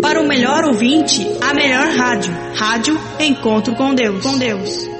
Para o melhor ouvinte, a melhor rádio. Rádio Encontro com Deus. Com Deus.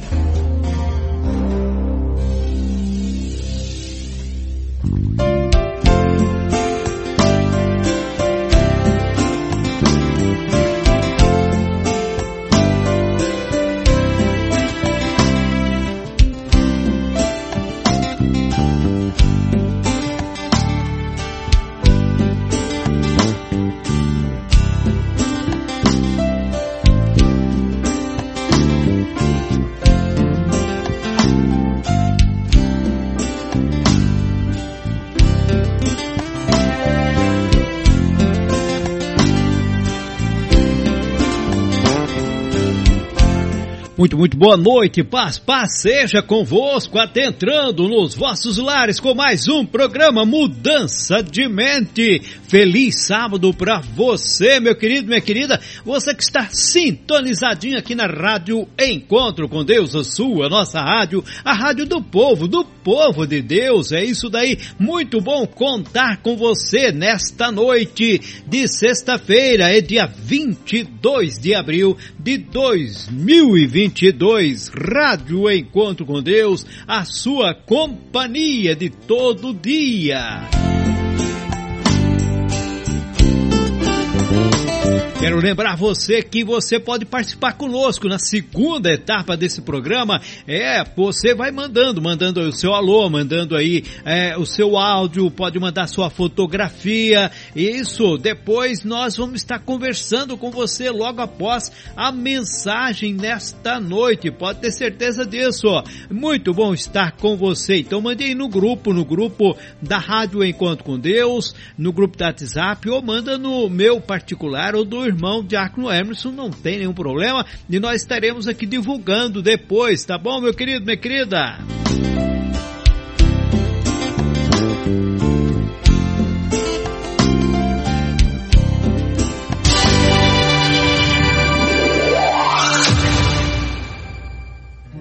Muito, muito boa noite, paz, paz seja convosco, adentrando nos vossos lares com mais um programa Mudança de Mente. Feliz sábado para você, meu querido, minha querida, você que está sintonizadinho aqui na Rádio Encontro com Deus, a sua, nossa rádio, a rádio do povo, do povo de Deus, é isso daí. Muito bom contar com você nesta noite de sexta-feira, é dia 22 de abril de 2022. Rádio Encontro com Deus, a sua companhia de todo dia. Quero lembrar você que você pode participar conosco na segunda etapa desse programa. É, você vai mandando, mandando o seu alô, mandando aí é, o seu áudio, pode mandar sua fotografia. Isso, depois nós vamos estar conversando com você logo após a mensagem nesta noite. Pode ter certeza disso. Muito bom estar com você. Então mande aí no grupo, no grupo da Rádio Encontro com Deus, no grupo da WhatsApp ou manda no meu particular ou do irmão Diácono Emerson, não tem nenhum problema e nós estaremos aqui divulgando depois, tá bom, meu querido, minha querida?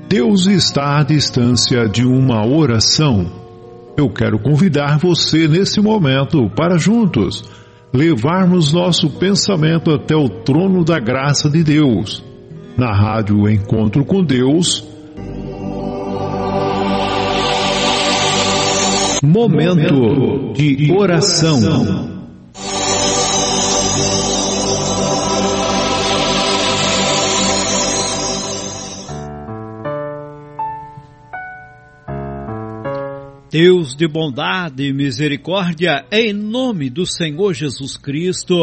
Deus está à distância de uma oração. Eu quero convidar você nesse momento para juntos levarmos nosso pensamento até o trono da graça de Deus. Na rádio Encontro com Deus. Momento de oração. Deus de bondade e misericórdia, em nome do Senhor Jesus Cristo,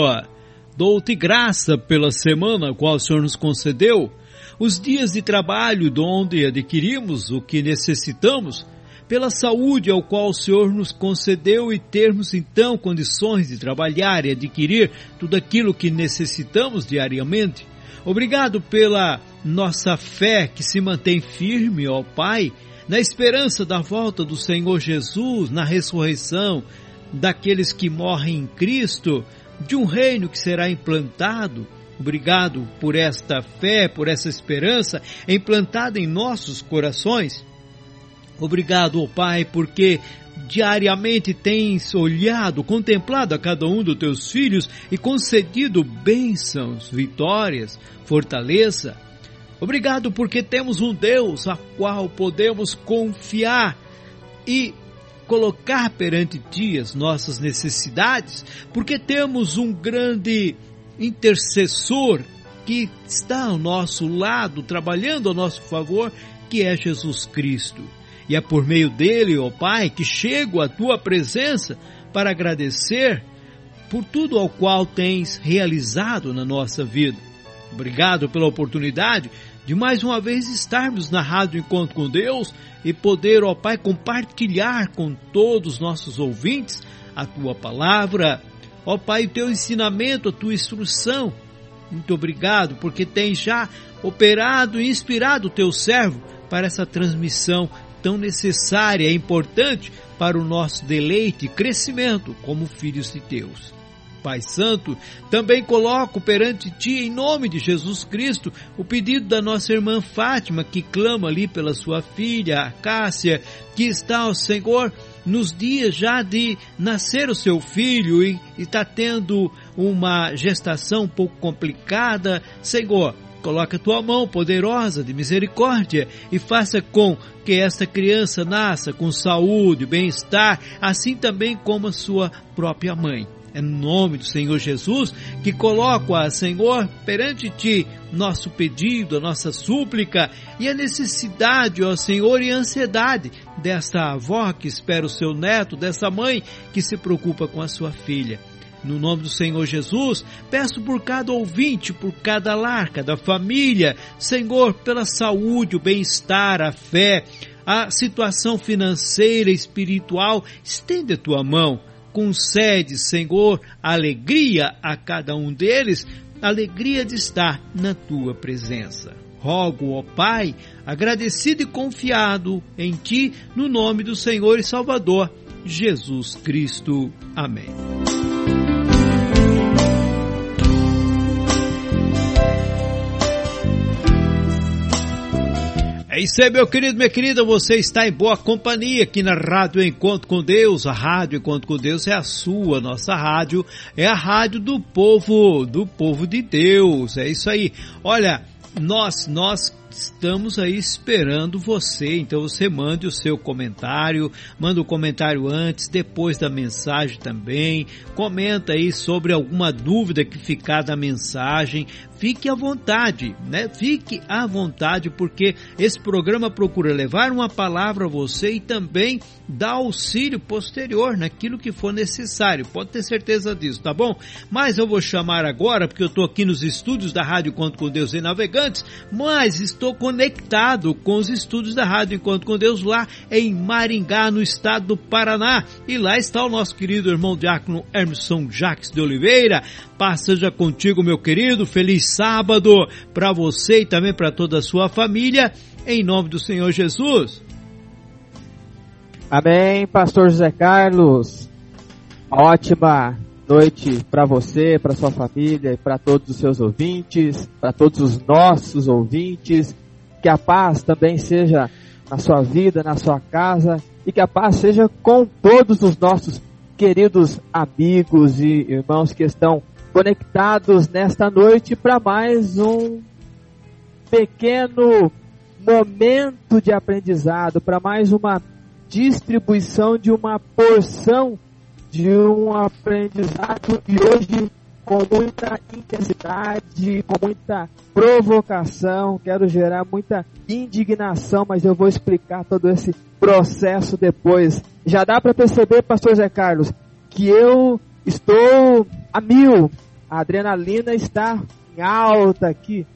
dou-te graça pela semana qual o Senhor nos concedeu, os dias de trabalho onde adquirimos o que necessitamos, pela saúde ao qual o Senhor nos concedeu e termos então condições de trabalhar e adquirir tudo aquilo que necessitamos diariamente. Obrigado pela nossa fé que se mantém firme, ó Pai, na esperança da volta do Senhor Jesus, na ressurreição daqueles que morrem em Cristo, de um reino que será implantado. Obrigado por esta fé, por essa esperança implantada em nossos corações. Obrigado, oh Pai, porque diariamente tens olhado, contemplado a cada um dos teus filhos e concedido bênçãos, vitórias, fortaleza. Obrigado porque temos um Deus a qual podemos confiar e colocar perante ti as nossas necessidades, porque temos um grande intercessor que está ao nosso lado, trabalhando a nosso favor, que é Jesus Cristo. E é por meio dele, ó Pai, que chego à tua presença para agradecer por tudo ao qual tens realizado na nossa vida. Obrigado pela oportunidade de mais uma vez estarmos na Rádio Encontro com Deus e poder, ó Pai, compartilhar com todos os nossos ouvintes a tua palavra, ó Pai, o teu ensinamento, a tua instrução. Muito obrigado, porque tens já operado e inspirado o teu servo para essa transmissão tão necessária e importante para o nosso deleite e crescimento como filhos de Deus. Pai Santo, também coloco perante Ti, em nome de Jesus Cristo, o pedido da nossa irmã Fátima, que clama ali pela sua filha, Cássia, que está ao Senhor nos dias já de nascer o seu filho e está tendo uma gestação um pouco complicada. Senhor, coloca a tua mão poderosa de misericórdia e faça com que esta criança nasça com saúde, bem-estar, assim também como a sua própria mãe. É no nome do Senhor Jesus que coloco a Senhor perante ti nosso pedido, a nossa súplica e a necessidade, ó Senhor, e a ansiedade desta avó que espera o seu neto, dessa mãe que se preocupa com a sua filha. No nome do Senhor Jesus, peço por cada ouvinte, por cada lar, cada família, Senhor, pela saúde, o bem-estar, a fé, a situação financeira, espiritual, estende a tua mão concede, Senhor, alegria a cada um deles, alegria de estar na tua presença. Rogo, ó Pai, agradecido e confiado em Ti, no nome do Senhor e Salvador, Jesus Cristo. Amém. É isso aí, meu querido, minha querida, você está em boa companhia aqui na Rádio Encontro com Deus. A Rádio Encontro com Deus é a sua, nossa rádio, é a rádio do povo, do povo de Deus. É isso aí. Olha, nós, nós estamos aí esperando você. Então você mande o seu comentário, manda o um comentário antes, depois da mensagem também. Comenta aí sobre alguma dúvida que ficar da mensagem fique à vontade, né? Fique à vontade, porque esse programa procura levar uma palavra a você e também dar auxílio posterior naquilo que for necessário. Pode ter certeza disso, tá bom? Mas eu vou chamar agora, porque eu estou aqui nos estúdios da Rádio Encontro com Deus e Navegantes, mas estou conectado com os estúdios da Rádio Encontro com Deus lá em Maringá, no estado do Paraná. E lá está o nosso querido irmão diácono Emerson Jacques de Oliveira. Paz seja contigo, meu querido. Feliz sábado para você e também para toda a sua família, em nome do Senhor Jesus. Amém, Pastor José Carlos. Ótima noite para você, para sua família e para todos os seus ouvintes, para todos os nossos ouvintes. Que a paz também seja na sua vida, na sua casa e que a paz seja com todos os nossos queridos amigos e irmãos que estão conectados nesta noite para mais um pequeno momento de aprendizado, para mais uma distribuição de uma porção de um aprendizado e hoje com muita intensidade, com muita provocação, quero gerar muita indignação, mas eu vou explicar todo esse processo depois. Já dá para perceber, pastor Zé Carlos, que eu estou a mil, a adrenalina está em alta aqui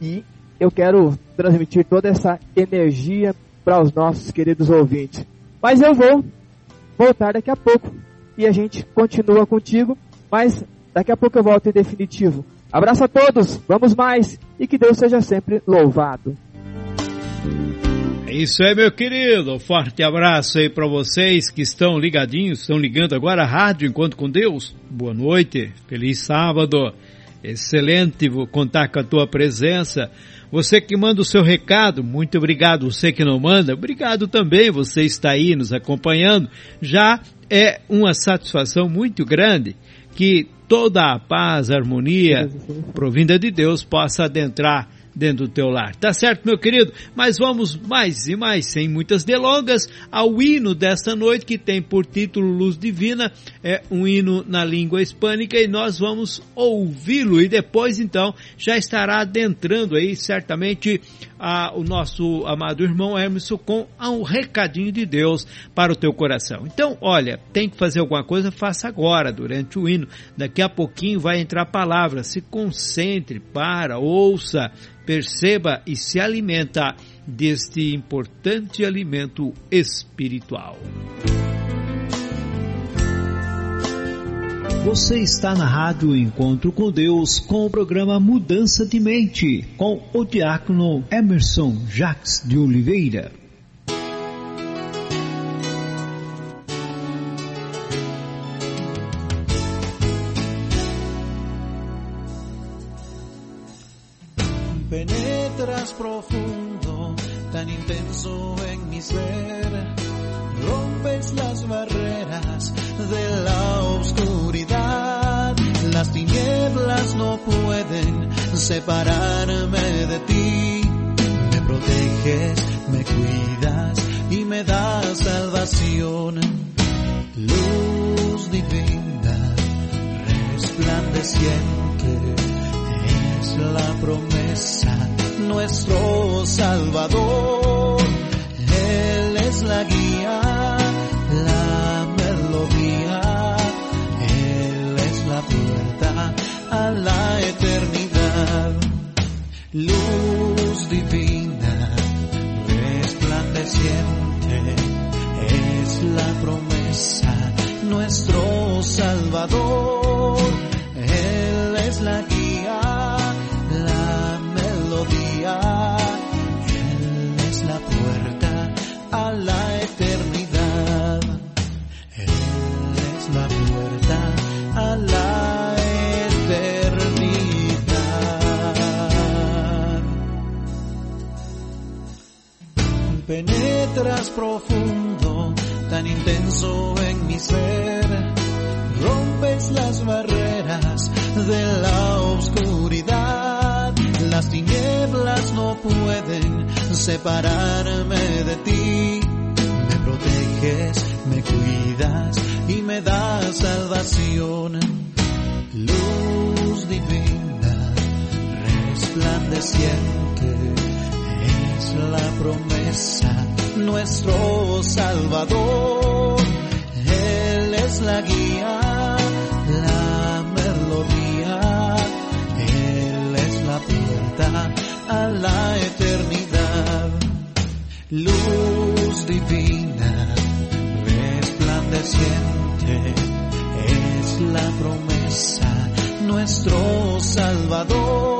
e eu quero transmitir toda essa energia para os nossos queridos ouvintes. Mas eu vou voltar daqui a pouco e a gente continua contigo, mas daqui a pouco eu volto em definitivo. Abraço a todos, vamos mais e que Deus seja sempre louvado. É isso aí, meu querido. Forte abraço aí para vocês que estão ligadinhos, estão ligando agora a rádio Enquanto com Deus. Boa noite, feliz sábado. Excelente contar com a tua presença. Você que manda o seu recado, muito obrigado. Você que não manda, obrigado também. Você está aí nos acompanhando. Já é uma satisfação muito grande que toda a paz, a harmonia provinda de Deus possa adentrar dentro do teu lar. Tá certo, meu querido? Mas vamos mais e mais, sem muitas delongas, ao hino desta noite que tem por título Luz Divina, é um hino na língua hispânica e nós vamos ouvi-lo e depois então já estará adentrando aí certamente a, o nosso amado irmão Emerson com um recadinho de Deus para o teu coração. Então, olha, tem que fazer alguma coisa, faça agora, durante o hino. Daqui a pouquinho vai entrar a palavra. Se concentre, para, ouça, perceba e se alimenta deste importante alimento espiritual. Você está na Rádio Encontro com Deus com o programa Mudança de Mente com o diácono Emerson Jacques de Oliveira. Salvación. Luz profundo, tan intenso en mi ser, rompes las barreras de la oscuridad. Las tinieblas no pueden separarme de ti. Me proteges, me cuidas y me das salvación. Luz divina, resplandeciente, es la promesa, nuestro Salvador. Él es la guía, la melodía, Él es la puerta a la eternidad. Luz divina, resplandeciente, es la promesa, nuestro Salvador.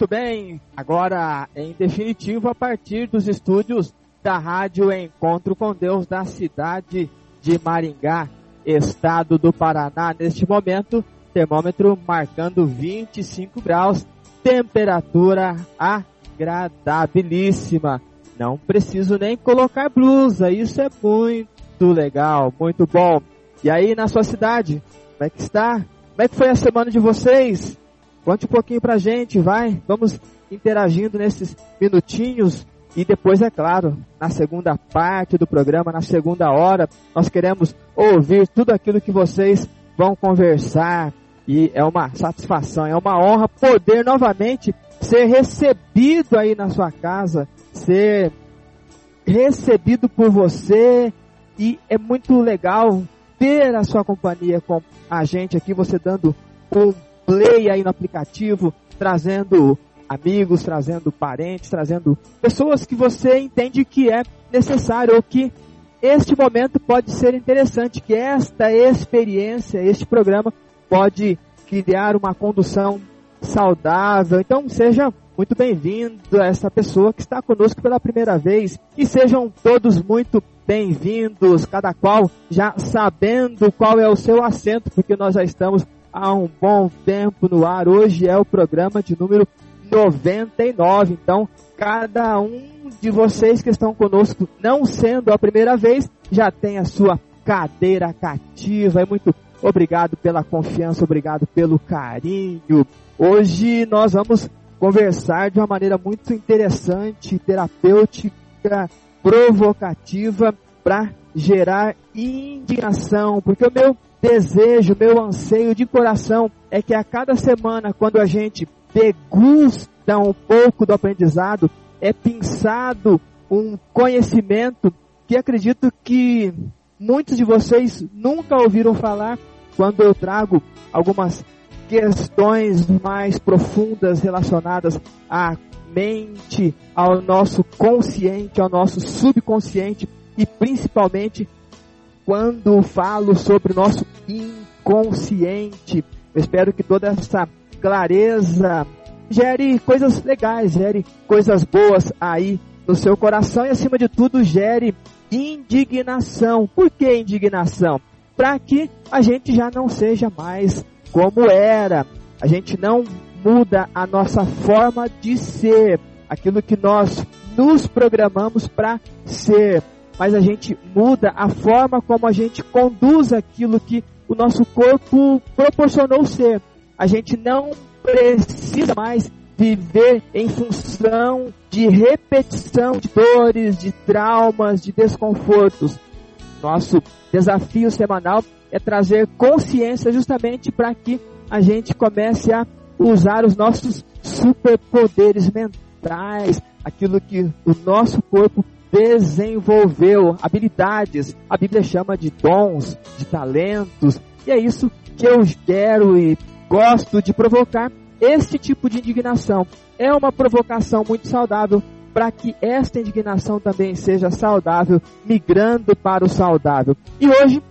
Muito bem, agora em definitivo a partir dos estúdios da Rádio Encontro com Deus da cidade de Maringá, estado do Paraná. Neste momento, termômetro marcando 25 graus, temperatura agradabilíssima. Não preciso nem colocar blusa, isso é muito legal, muito bom. E aí na sua cidade, como é que está? Como é que foi a semana de vocês? Conte um pouquinho pra gente, vai. Vamos interagindo nesses minutinhos e depois, é claro, na segunda parte do programa, na segunda hora, nós queremos ouvir tudo aquilo que vocês vão conversar. E é uma satisfação, é uma honra poder novamente ser recebido aí na sua casa, ser recebido por você. E é muito legal ter a sua companhia com a gente aqui, você dando um play aí no aplicativo, trazendo amigos, trazendo parentes, trazendo pessoas que você entende que é necessário ou que este momento pode ser interessante, que esta experiência, este programa pode criar uma condução saudável. Então seja muito bem-vindo a essa pessoa que está conosco pela primeira vez e sejam todos muito bem-vindos, cada qual já sabendo qual é o seu assento, porque nós já estamos há um bom tempo no ar. Hoje é o programa de número 99. Então, cada um de vocês que estão conosco, não sendo a primeira vez, já tem a sua cadeira cativa. É muito obrigado pela confiança, obrigado pelo carinho. Hoje nós vamos conversar de uma maneira muito interessante, terapêutica, provocativa para gerar indignação, porque o meu desejo, meu anseio de coração é que a cada semana, quando a gente degusta um pouco do aprendizado, é pensado um conhecimento que acredito que muitos de vocês nunca ouviram falar quando eu trago algumas questões mais profundas relacionadas à mente, ao nosso consciente, ao nosso subconsciente e principalmente quando falo sobre o nosso inconsciente. Eu espero que toda essa clareza gere coisas legais, gere coisas boas aí no seu coração e acima de tudo gere indignação. Por que indignação? Para que a gente já não seja mais como era. A gente não muda a nossa forma de ser, aquilo que nós nos programamos para ser mas a gente muda a forma como a gente conduz aquilo que o nosso corpo proporcionou ser. A gente não precisa mais viver em função de repetição de dores, de traumas, de desconfortos. Nosso desafio semanal é trazer consciência justamente para que a gente comece a usar os nossos superpoderes mentais, aquilo que o nosso corpo desenvolveu habilidades. A Bíblia chama de dons, de talentos. E é isso que eu quero e gosto de provocar este tipo de indignação. É uma provocação muito saudável para que esta indignação também seja saudável, migrando para o saudável. E hoje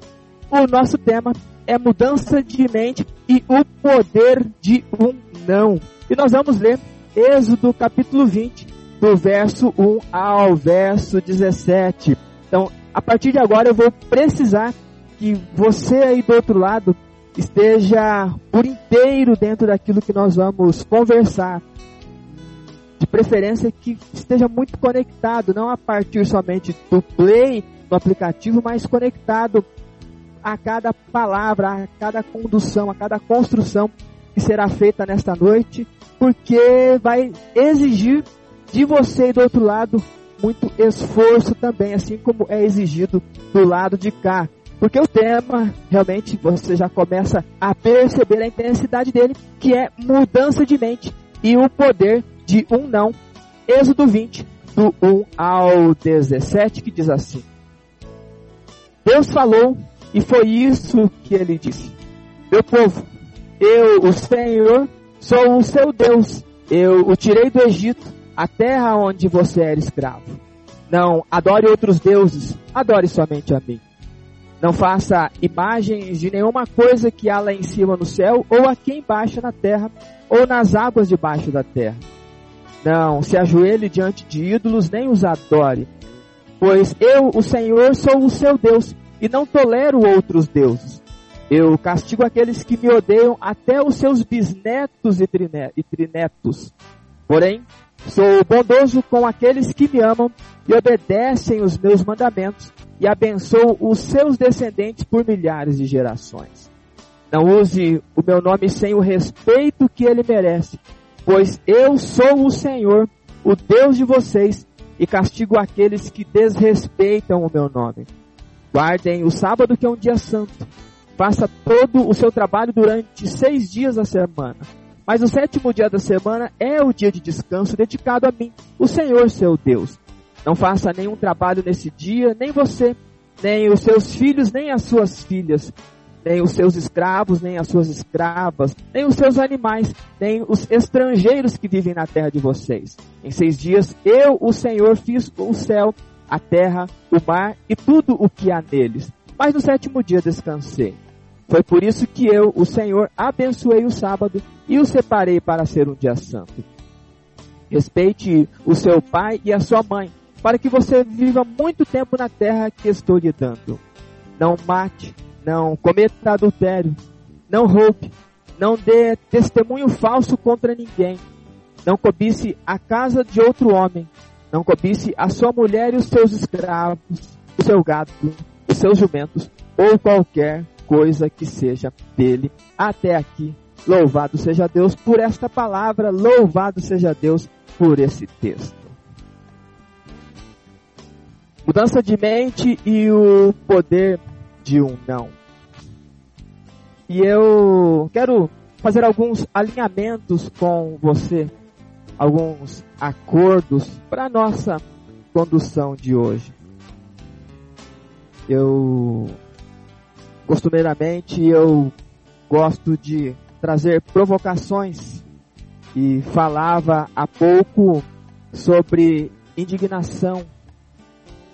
o nosso tema é mudança de mente e o poder de um não. E nós vamos ler Êxodo capítulo 20, do verso 1 ao verso 17. Então, a partir de agora eu vou precisar que você aí do outro lado esteja por inteiro dentro daquilo que nós vamos conversar. De preferência que esteja muito conectado, não a partir somente do play do aplicativo, mas conectado a cada palavra, a cada condução, a cada construção que será feita nesta noite, porque vai exigir de você e do outro lado muito esforço também, assim como é exigido do lado de cá. Porque o tema, realmente, você já começa a perceber a intensidade dele, que é mudança de mente e o poder de um não. Êxodo 20, do 1 ao 17, que diz assim: Deus falou, e foi isso que ele disse: Meu povo, eu, o Senhor, sou o seu Deus. Eu o tirei do Egito a terra onde você era escravo. Não adore outros deuses, adore somente a mim. Não faça imagens de nenhuma coisa que há lá em cima no céu, ou aqui embaixo na terra, ou nas águas debaixo da terra. Não se ajoelhe diante de ídolos, nem os adore. Pois eu, o Senhor, sou o seu Deus, e não tolero outros deuses. Eu castigo aqueles que me odeiam, até os seus bisnetos e trinetos. Porém, sou bondoso com aqueles que me amam e obedecem os meus mandamentos, e abençoo os seus descendentes por milhares de gerações. Não use o meu nome sem o respeito que ele merece, pois eu sou o Senhor, o Deus de vocês, e castigo aqueles que desrespeitam o meu nome. Guardem o sábado, que é um dia santo. Faça todo o seu trabalho durante seis dias da semana. Mas o sétimo dia da semana é o dia de descanso dedicado a mim, o Senhor seu Deus. Não faça nenhum trabalho nesse dia, nem você, nem os seus filhos, nem as suas filhas, nem os seus escravos, nem as suas escravas, nem os seus animais, nem os estrangeiros que vivem na terra de vocês. Em seis dias eu, o Senhor, fiz o céu, a terra, o mar e tudo o que há neles. Mas no sétimo dia descansei. Foi por isso que eu, o Senhor, abençoei o sábado e o separei para ser um dia santo. Respeite o seu pai e a sua mãe, para que você viva muito tempo na terra que estou lhe dando. Não mate, não cometa adultério, não roube, não dê testemunho falso contra ninguém, não cobice a casa de outro homem, não cobice a sua mulher e os seus escravos, o seu gado, os seus jumentos, ou qualquer coisa que seja dele. Até aqui, louvado seja Deus por esta palavra, louvado seja Deus por esse texto. Mudança de mente e o poder de um não. E eu quero fazer alguns alinhamentos com você, alguns acordos para nossa condução de hoje. Eu costumeiramente eu gosto de trazer provocações. E falava há pouco sobre indignação.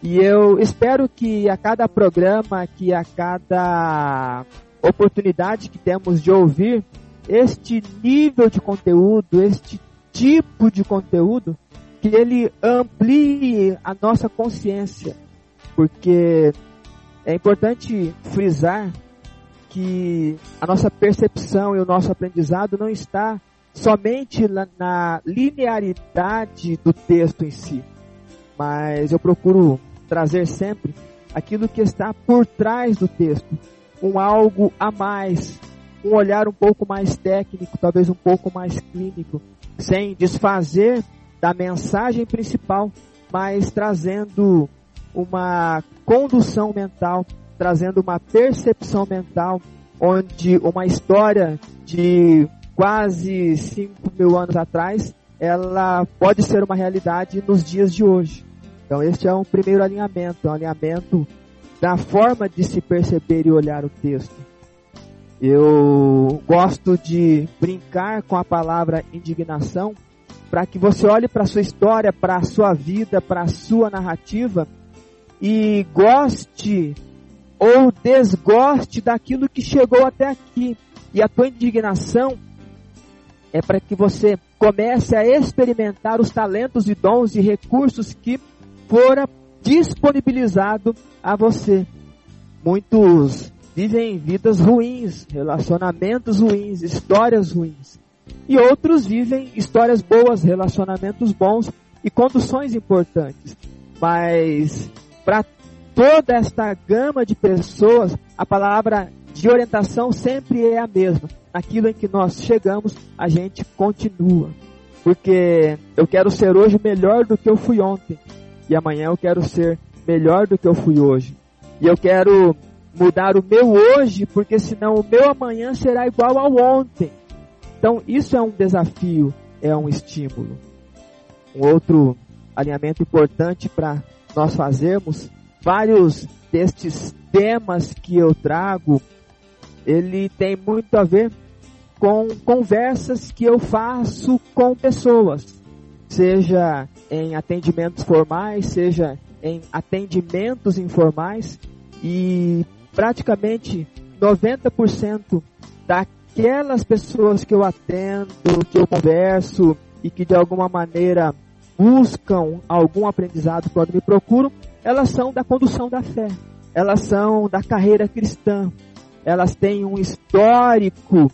E eu espero que a cada programa, que a cada oportunidade que temos de ouvir este nível de conteúdo, este tipo de conteúdo, que ele amplie a nossa consciência, porque é importante frisar que a nossa percepção e o nosso aprendizado não está somente na, linearidade do texto em si, mas eu procuro trazer sempre aquilo que está por trás do texto, um algo a mais, um olhar um pouco mais técnico, talvez um pouco mais clínico, sem desfazer da mensagem principal, mas trazendo uma condução mental, trazendo uma percepção mental, onde uma história de quase 5 mil anos atrás, ela pode ser uma realidade nos dias de hoje. Então este é um primeiro alinhamento, um alinhamento da forma de se perceber e olhar o texto. Eu gosto de brincar com a palavra indignação para que você olhe para a sua história, para a sua vida, para a sua narrativa e goste ou desgoste daquilo que chegou até aqui. E a tua indignação é para que você comece a experimentar os talentos e dons e recursos que fora disponibilizado a você. Muitos vivem vidas ruins, relacionamentos ruins, histórias ruins. E outros vivem histórias boas, relacionamentos bons e conduções importantes. Mas para toda esta gama de pessoas, a palavra de orientação sempre é a mesma. Naquilo em que nós chegamos, a gente continua. Porque eu quero ser hoje melhor do que eu fui ontem. E amanhã eu quero ser melhor do que eu fui hoje. E eu quero mudar o meu hoje, porque senão o meu amanhã será igual ao ontem. Então isso é um desafio, é um estímulo. Um outro alinhamento importante para nós fazermos, vários destes temas que eu trago, ele tem muito a ver com conversas que eu faço com pessoas, seja em atendimentos formais, seja em atendimentos informais e praticamente 90% daquelas pessoas que eu atendo, que eu converso e que de alguma maneira buscam algum aprendizado quando me procuram, elas são da condução da fé, elas são da carreira cristã, elas têm um histórico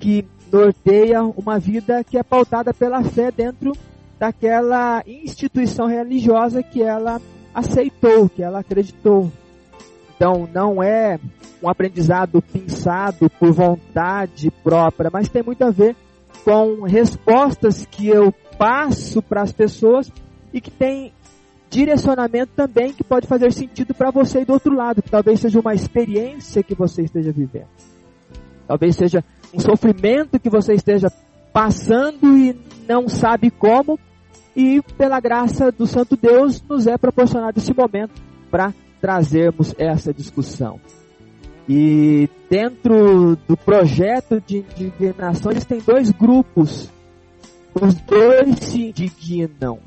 que norteia uma vida que é pautada pela fé dentro daquela instituição religiosa que ela aceitou, que ela acreditou. Então não é um aprendizado pensado por vontade própria, mas tem muito a ver com respostas que eu passo para as pessoas e que tem direcionamento também que pode fazer sentido para você do outro lado, que talvez seja uma experiência que você esteja vivendo. Talvez seja um sofrimento que você esteja passando e não sabe como, e pela graça do Santo Deus nos é proporcionado esse momento para trazermos essa discussão. E dentro do projeto de indignação, eles têm dois grupos. Os dois se indignam.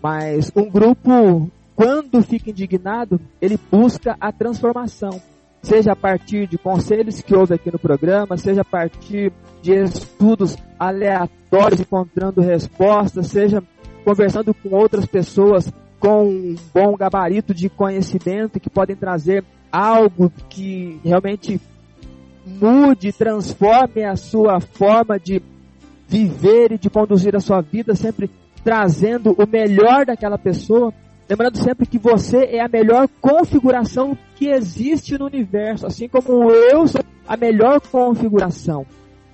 Mas um grupo, quando fica indignado, ele busca a transformação. Seja a partir de conselhos que houve aqui no programa, seja a partir de estudos aleatórios encontrando respostas, seja conversando com outras pessoas com um bom gabarito de conhecimento que podem trazer algo que realmente mude, transforme a sua forma de viver e de conduzir a sua vida, sempre trazendo o melhor daquela pessoa. Lembrando sempre que você é a melhor configuração que existe no universo, assim como eu sou a melhor configuração.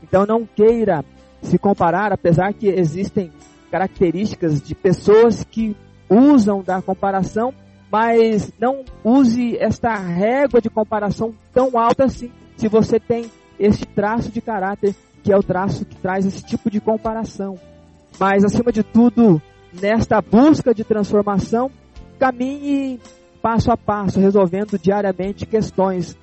Então não queira se comparar, apesar que existem características de pessoas que usam da comparação, mas não use esta régua de comparação tão alta assim, se você tem esse traço de caráter, que é o traço que traz esse tipo de comparação. Mas, acima de tudo, nesta busca de transformação, caminhe passo a passo, resolvendo diariamente questões,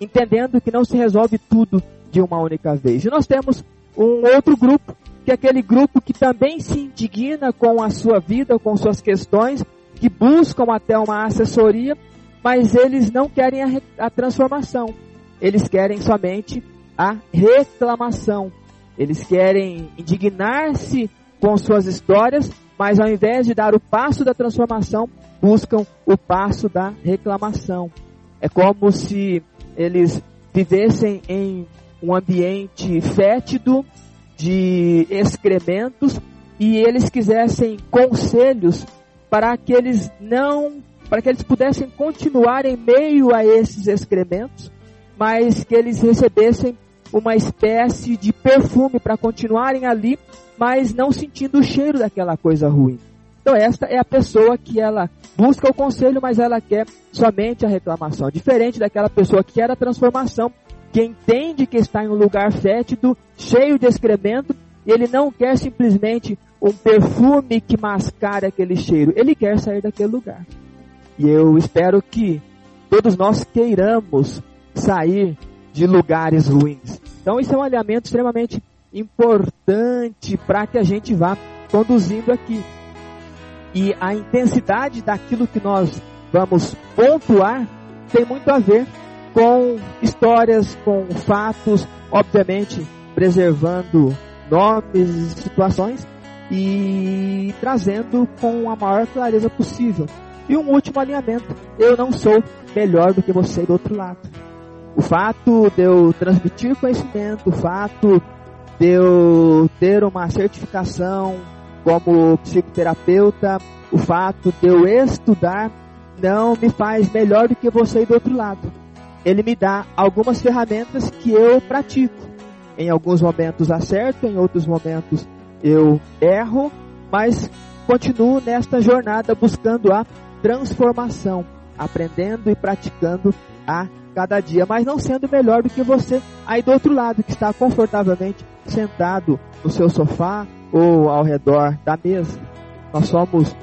entendendo que não se resolve tudo de uma única vez. E nós temos um outro grupo que é aquele grupo que também se indigna com a sua vida, com suas questões, que buscam até uma assessoria, mas eles não querem a, a transformação. Eles querem somente a reclamação. Eles querem indignar-se com suas histórias, mas ao invés de dar o passo da transformação, buscam o passo da reclamação. É como se eles vivessem em um ambiente fétido, de excrementos e eles quisessem conselhos para que eles não, para que eles pudessem continuar em meio a esses excrementos, mas que eles recebessem uma espécie de perfume para continuarem ali, mas não sentindo o cheiro daquela coisa ruim. Então esta é a pessoa que ela busca o conselho, mas ela quer somente a reclamação. Diferente daquela pessoa que quer a transformação, que entende que está em um lugar fétido, cheio de excremento, e ele não quer simplesmente um perfume que mascare aquele cheiro, ele quer sair daquele lugar. E eu espero que todos nós queiramos sair de lugares ruins. Então isso é um alinhamento extremamente importante para que a gente vá conduzindo aqui. E a intensidade daquilo que nós vamos pontuar tem muito a ver com histórias, com fatos, obviamente preservando nomes e situações e trazendo com a maior clareza possível. E um último alinhamento: eu não sou melhor do que você do outro lado. O fato de eu transmitir conhecimento, o fato de eu ter uma certificação como psicoterapeuta, o fato de eu estudar não me faz melhor do que você do outro lado ele me dá algumas ferramentas que eu pratico. Em alguns momentos acerto, em outros momentos eu erro, mas continuo nesta jornada buscando a transformação, aprendendo e praticando a cada dia, mas não sendo melhor do que você aí do outro lado, que está confortavelmente sentado no seu sofá ou ao redor da mesa. Nós somos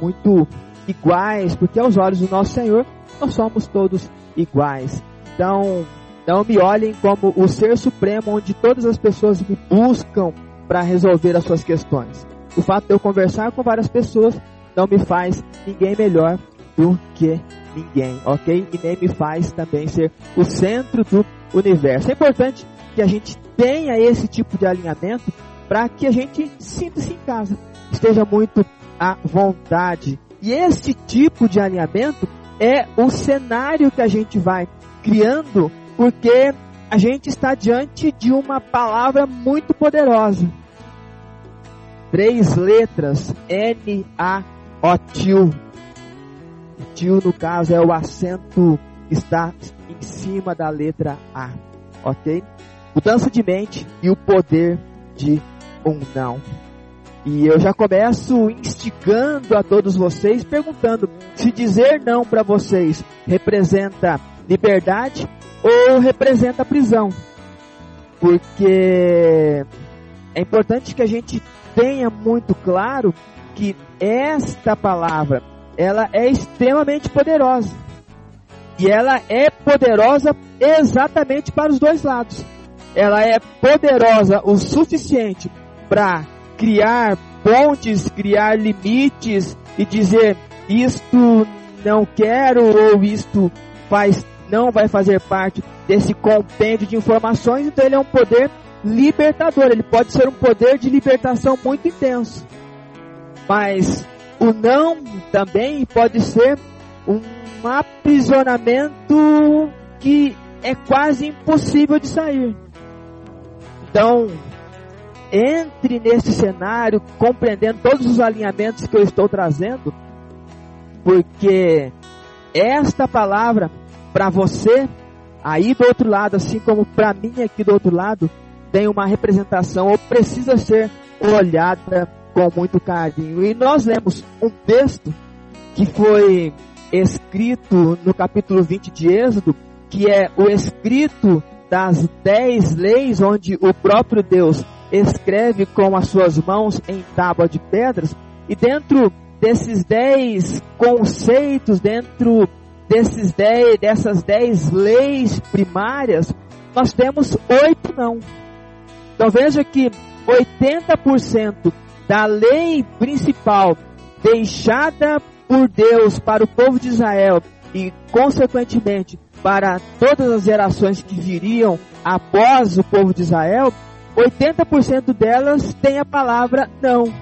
muito iguais, porque aos olhos do nosso Senhor, nós somos todos iguais. Então, não me olhem como o ser supremo onde todas as pessoas me buscam para resolver as suas questões. O fato de eu conversar com várias pessoas não me faz ninguém melhor do que ninguém, ok? E nem me faz também ser o centro do universo. É importante que a gente tenha esse tipo de alinhamento para que a gente sinta-se em casa, esteja muito à vontade. E esse tipo de alinhamento é o cenário que a gente vai criando, porque a gente está diante de uma palavra muito poderosa. Três letras, N-A-O-Tio. Tio, no caso, é o acento que está em cima da letra A. Ok? Mudança de mente e o poder de um não. E eu já começo instigando a todos vocês, perguntando se dizer não para vocês representa liberdade ou representa prisão. Porque é importante que a gente tenha muito claro que esta palavra, ela é extremamente poderosa. E ela é poderosa exatamente para os dois lados. Ela é poderosa o suficiente para criar pontes, criar limites e dizer isto não quero ou isto faz não vai fazer parte desse compêndio de informações, então ele é um poder libertador, ele pode ser um poder de libertação muito intenso. Mas o não também pode ser um aprisionamento que é quase impossível de sair. Então, entre nesse cenário, compreendendo todos os alinhamentos que eu estou trazendo, porque esta palavra para você aí do outro lado, assim como para mim aqui do outro lado, tem uma representação ou precisa ser olhada com muito carinho. E nós lemos um texto que foi escrito no capítulo 20 de Êxodo, que é o escrito das dez leis, onde o próprio Deus escreve com as suas mãos em tábua de pedras, e dentro desses dez conceitos, dentro desses dez, dessas dez leis primárias, nós temos oito não. Então veja que 80% da lei principal deixada por Deus para o povo de Israel e consequentemente para todas as gerações que viriam após o povo de Israel, 80% delas tem a palavra não.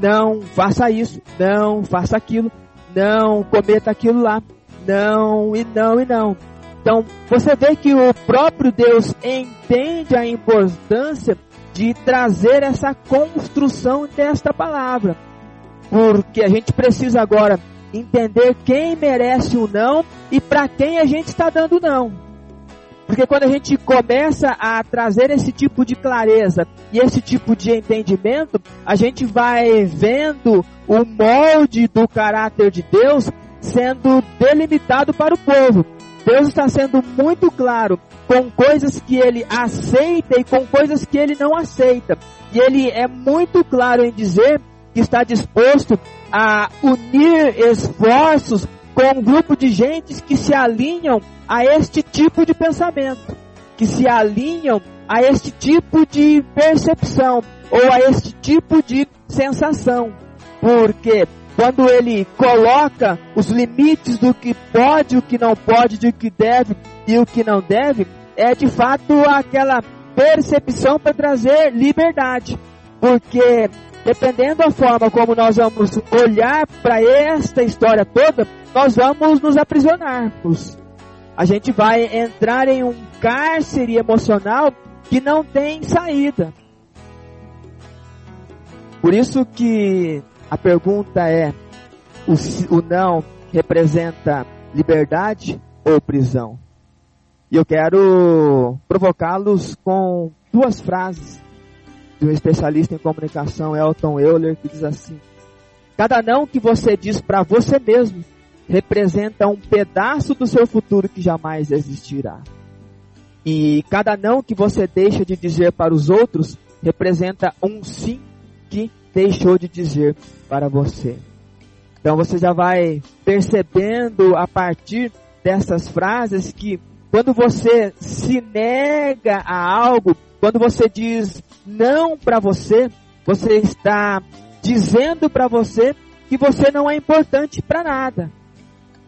Não faça isso, não faça aquilo, não cometa aquilo lá, não e não e não. Então, você vê que o próprio Deus entende a importância de trazer essa construção desta palavra. Porque a gente precisa agora entender quem merece o não e para quem a gente está dando não. Porque quando a gente começa a trazer esse tipo de clareza e esse tipo de entendimento, a gente vai vendo o molde do caráter de Deus sendo delimitado para o povo. Deus está sendo muito claro com coisas que ele aceita e com coisas que ele não aceita. E ele é muito claro em dizer que está disposto a unir esforços com um grupo de gentes que se alinham a este tipo de pensamento, que se alinham a este tipo de percepção ou a este tipo de sensação. Porque quando ele coloca os limites do que pode, o que não pode, do que deve e o que não deve, é de fato aquela percepção para trazer liberdade. Porque dependendo da forma como nós vamos olhar para esta história toda, nós vamos nos aprisionarmos. A gente vai entrar em um cárcere emocional que não tem saída. Por isso que a pergunta é: o, o não representa liberdade ou prisão? E eu quero provocá-los com duas frases de um especialista em comunicação, Elton Euler, que diz assim: Cada não que você diz para você mesmo representa um pedaço do seu futuro que jamais existirá. E cada não que você deixa de dizer para os outros representa um sim que deixou de dizer para você. Então você já vai percebendo a partir dessas frases que quando você se nega a algo, quando você diz não para você, você está dizendo para você que você não é importante para nada.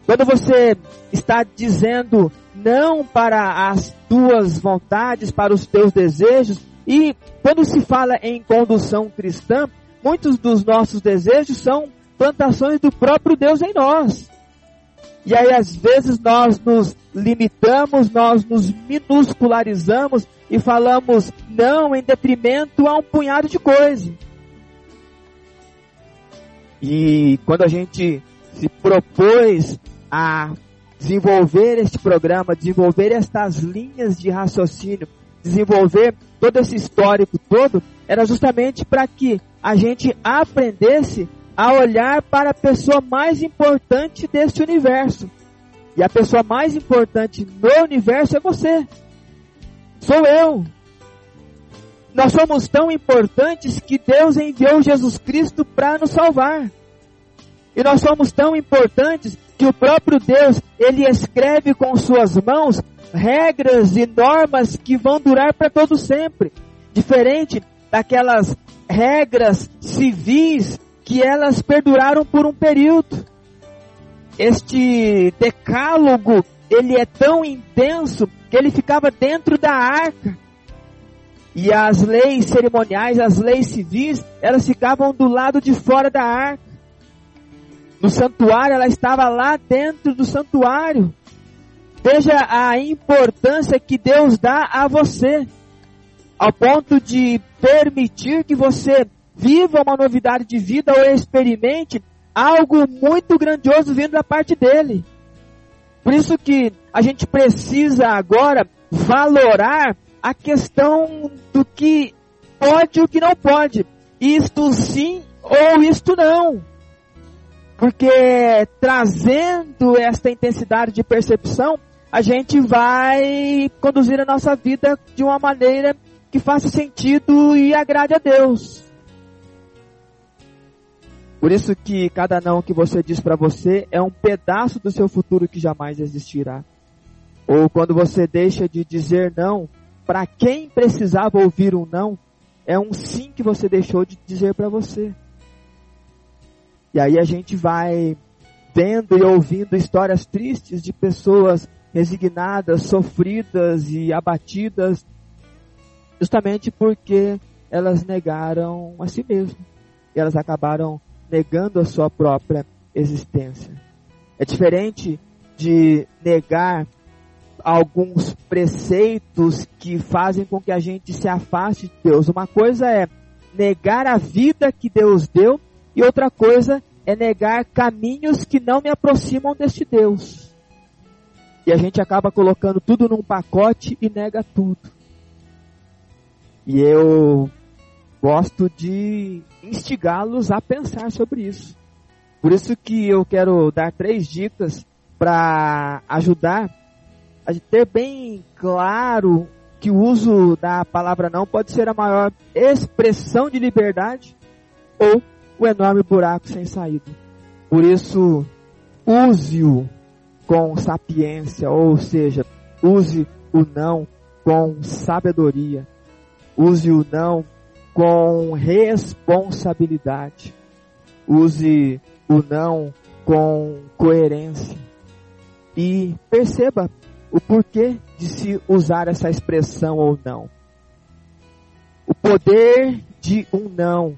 Quando você está dizendo não para as tuas vontades, para os teus desejos, E quando se fala em condução cristã, muitos dos nossos desejos são plantações do próprio Deus em nós. E aí às vezes nós nos limitamos, nós nos minuscularizamos e falamos não em detrimento a um punhado de coisa. E quando a gente se propôs a desenvolver este programa, desenvolver estas linhas de raciocínio, desenvolver todo esse histórico todo, era justamente para que a gente aprendesse a olhar para a pessoa mais importante deste universo. E a pessoa mais importante no universo é você. Sou eu. Nós somos tão importantes que Deus enviou Jesus Cristo para nos salvar. E nós somos tão importantes que o próprio Deus, ele escreve com suas mãos regras e normas que vão durar para todo sempre. Diferente daquelas regras civis que elas perduraram por um período. Este decálogo, ele é tão intenso que ele ficava dentro da arca. E as leis cerimoniais, as leis civis, elas ficavam do lado de fora da arca. No santuário, ela estava lá dentro do santuário. Veja a importância que Deus dá a você, ao ponto de permitir que você viva uma novidade de vida ou experimente algo muito grandioso vindo da parte dele. Por isso que a gente precisa agora valorar a questão do que pode e o que não pode. Isto sim ou isto não. Porque trazendo esta intensidade de percepção, a gente vai conduzir a nossa vida de uma maneira que faça sentido e agrade a Deus. Por isso que cada não que você diz para você é um pedaço do seu futuro que jamais existirá. Ou quando você deixa de dizer não para quem precisava ouvir um não, é um sim que você deixou de dizer para você. E aí a gente vai vendo e ouvindo histórias tristes de pessoas resignadas, sofridas e abatidas, justamente porque elas negaram a si mesmas. E elas acabaram negando a sua própria existência. É diferente de negar alguns preceitos que fazem com que a gente se afaste de Deus. Uma coisa é negar a vida que Deus deu e outra coisa é negar caminhos que não me aproximam deste Deus. E a gente acaba colocando tudo num pacote e nega tudo. E eu gosto de instigá-los a pensar sobre isso. Por isso que eu quero dar três dicas para ajudar a ter bem claro que o uso da palavra não pode ser a maior expressão de liberdade ou o enorme buraco sem saída. Por isso, use-o com sapiência, ou seja, use o não com sabedoria. Use o não com responsabilidade. Use o não com coerência. E perceba o porquê de se usar essa expressão ou não. O poder de um não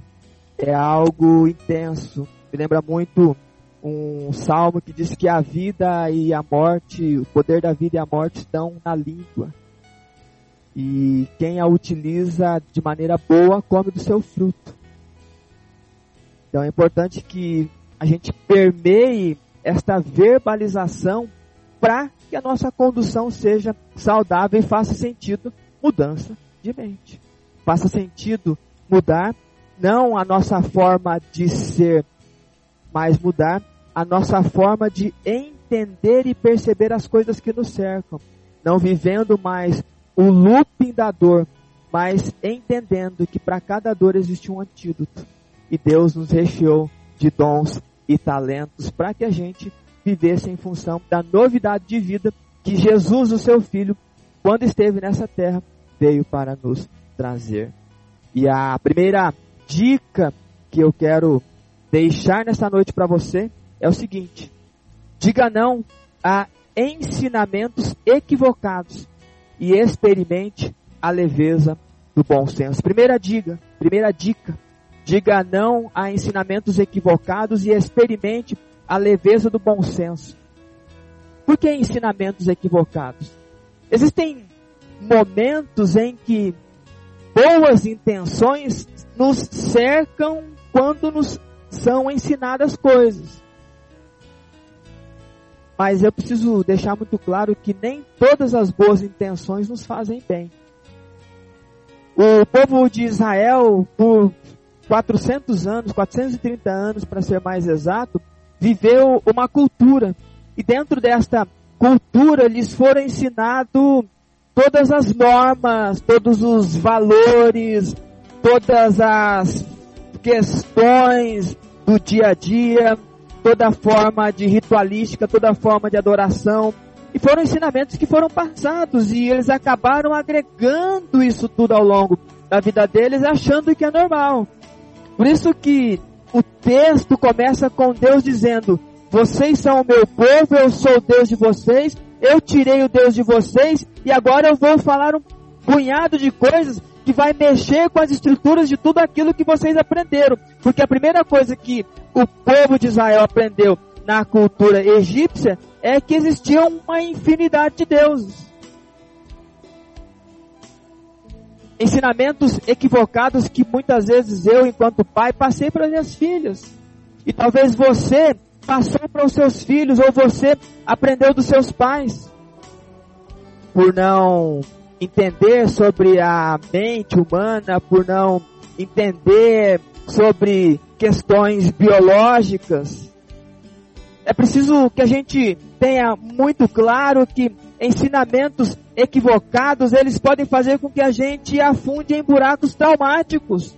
é algo intenso. Me lembra muito um salmo que diz que a vida e a morte, o poder da vida e a morte estão na língua. E quem a utiliza de maneira boa come do seu fruto. Então é importante que a gente permeie esta verbalização para que a nossa condução seja saudável e faça sentido mudança de mente. Faça sentido mudar não a nossa forma de ser, mas mudar a nossa forma de entender e perceber as coisas que nos cercam. Não vivendo mais o looping da dor, mas entendendo que para cada dor existe um antídoto. E Deus nos recheou de dons e talentos para que a gente vivesse em função da novidade de vida que Jesus, o seu Filho, quando esteve nessa terra, veio para nos trazer. E a primeira dica que eu quero deixar nessa noite para você é o seguinte: diga não a ensinamentos equivocados e experimente a leveza do bom senso. Primeira dica, primeira dica, diga não a ensinamentos equivocados e experimente a leveza do bom senso. Por que ensinamentos equivocados? Existem momentos em que boas intenções nos cercam quando nos são ensinadas coisas. Mas eu preciso deixar muito claro que nem todas as boas intenções nos fazem bem. O povo de Israel, por 400 anos, 430 anos para ser mais exato, viveu uma cultura. E dentro desta cultura lhes foram ensinados todas as normas, todos os valores, todas as questões do dia a dia, toda forma de ritualística, toda forma de adoração. E foram ensinamentos que foram passados e eles acabaram agregando isso tudo ao longo da vida deles, achando que é normal. Por isso que o texto começa com Deus dizendo: Vocês são o meu povo, eu sou o Deus de vocês, eu tirei o Deus de vocês e agora eu vou falar um punhado de coisas que vai mexer com as estruturas de tudo aquilo que vocês aprenderam. Porque a primeira coisa que o povo de Israel aprendeu na cultura egípcia é que existia uma infinidade de deuses. Ensinamentos equivocados que muitas vezes eu, enquanto pai, passei para as minhas filhas. E talvez você passou para os seus filhos ou você aprendeu dos seus pais. Por não entender sobre a mente humana, por não entender sobre questões biológicas. É preciso que a gente tenha muito claro que ensinamentos equivocados, eles podem fazer com que a gente afunde em buracos traumáticos.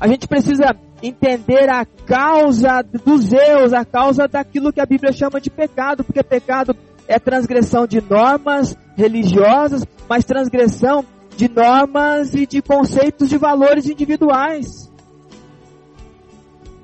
A gente precisa entender a causa dos erros, a causa daquilo que a Bíblia chama de pecado, porque pecado é transgressão de normas religiosas, mas transgressão de normas e de conceitos de valores individuais.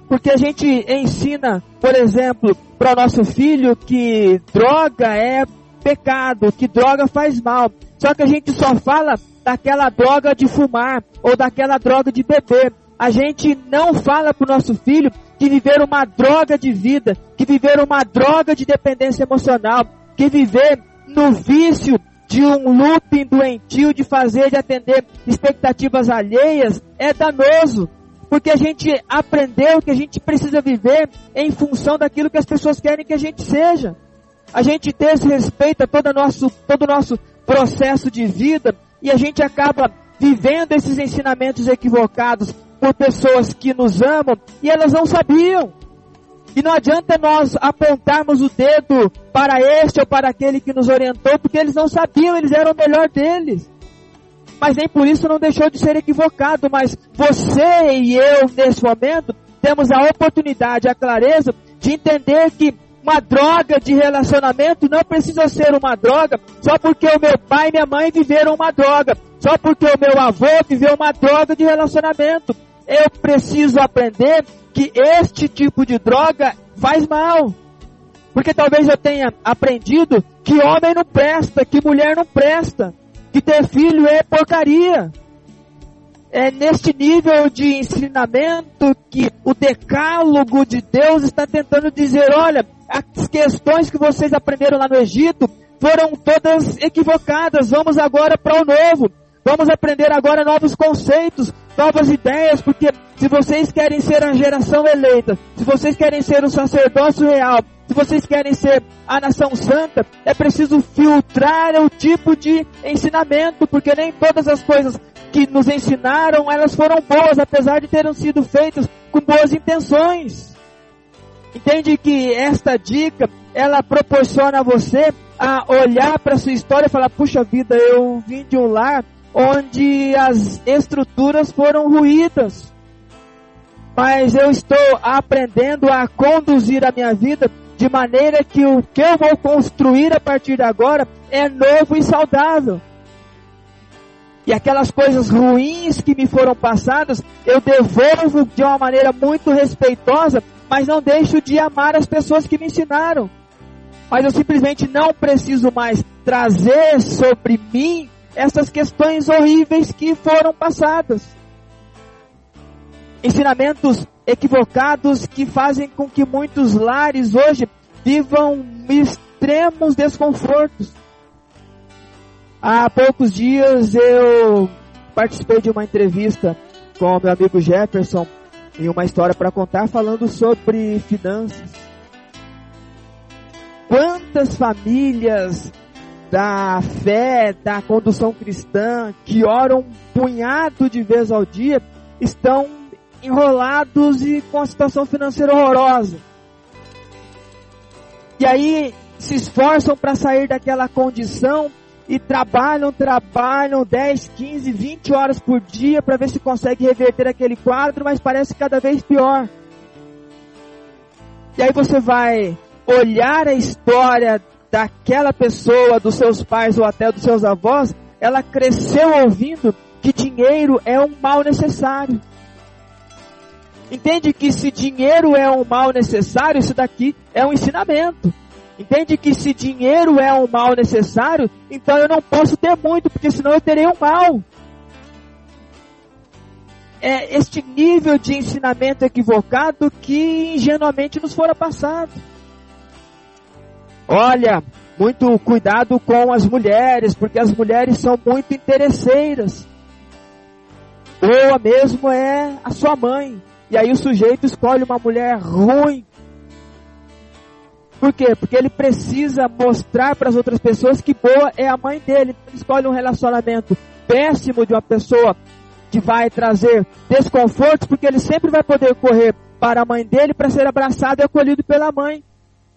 Porque a gente ensina, por exemplo, para o nosso filho que droga é pecado, que droga faz mal. Só que a gente só fala daquela droga de fumar ou daquela droga de beber. A gente não fala para o nosso filho que viver uma droga de vida, que viver uma droga de dependência emocional, que viver no vício de um looping doentio de fazer, de atender expectativas alheias, é danoso. Porque a gente aprendeu que a gente precisa viver em função daquilo que as pessoas querem que a gente seja. A gente desrespeita todo o nosso, todo o nosso processo de vida e a gente acaba vivendo esses ensinamentos equivocados por pessoas que nos amam e elas não sabiam. E não adianta nós apontarmos o dedo para este ou para aquele que nos orientou, porque eles não sabiam, eles eram o melhor deles. Mas nem por isso não deixou de ser equivocado. Mas você e eu, nesse momento, temos a oportunidade, a clareza de entender que uma droga de relacionamento não precisa ser uma droga só porque o meu pai e minha mãe viveram uma droga, só porque o meu avô viveu uma droga de relacionamento. Eu preciso aprender que este tipo de droga faz mal. Porque talvez eu tenha aprendido que homem não presta, que mulher não presta, que ter filho é porcaria. É neste nível de ensinamento que o decálogo de Deus está tentando dizer, olha, as questões que vocês aprenderam lá no Egito foram todas equivocadas. Vamos agora para o novo. Vamos aprender agora novos conceitos, novas ideias, porque se vocês querem ser a geração eleita, se vocês querem ser o sacerdócio real, vocês querem ser a nação santa, é preciso filtrar o tipo de ensinamento, porque nem todas as coisas que nos ensinaram, elas foram boas, apesar de terem sido feitas com boas intenções. Entende que esta dica, ela proporciona a você a olhar para sua história e falar, puxa vida, eu vim de um lar onde as estruturas foram ruídas. Mas eu estou aprendendo a conduzir a minha vida de maneira que o que eu vou construir a partir de agora é novo e saudável. E aquelas coisas ruins que me foram passadas, eu devolvo de uma maneira muito respeitosa, mas não deixo de amar as pessoas que me ensinaram. Mas eu simplesmente não preciso mais trazer sobre mim essas questões horríveis que foram passadas. Ensinamentos equivocados que fazem com que muitos lares hoje vivam extremos desconfortos. Há poucos dias eu participei de uma entrevista com meu amigo Jefferson em uma história para contar falando sobre finanças. Quantas famílias da fé, da condução cristã, que oram um punhado de vezes ao dia, estão enrolados e com a situação financeira horrorosa. E aí se esforçam para sair daquela condição e trabalham, trabalham 10, 15, 20 horas por dia para ver se consegue reverter aquele quadro, mas parece cada vez pior. E aí você vai olhar a história daquela pessoa, dos seus pais ou até dos seus avós, ela cresceu ouvindo que dinheiro é um mal necessário. Entende que se dinheiro é um mal necessário, isso daqui é um ensinamento. Entende que se dinheiro é um mal necessário, então eu não posso ter muito, porque senão eu terei um mal. É este nível de ensinamento equivocado que ingenuamente nos fora passado. Olha, muito cuidado com as mulheres, porque as mulheres são muito interesseiras. Ou mesmo é a sua mãe. E aí o sujeito escolhe uma mulher ruim, por quê? Porque ele precisa mostrar para as outras pessoas que boa é a mãe dele. Então, ele escolhe um relacionamento péssimo de uma pessoa que vai trazer desconfortos, porque ele sempre vai poder correr para a mãe dele para ser abraçado e acolhido pela mãe.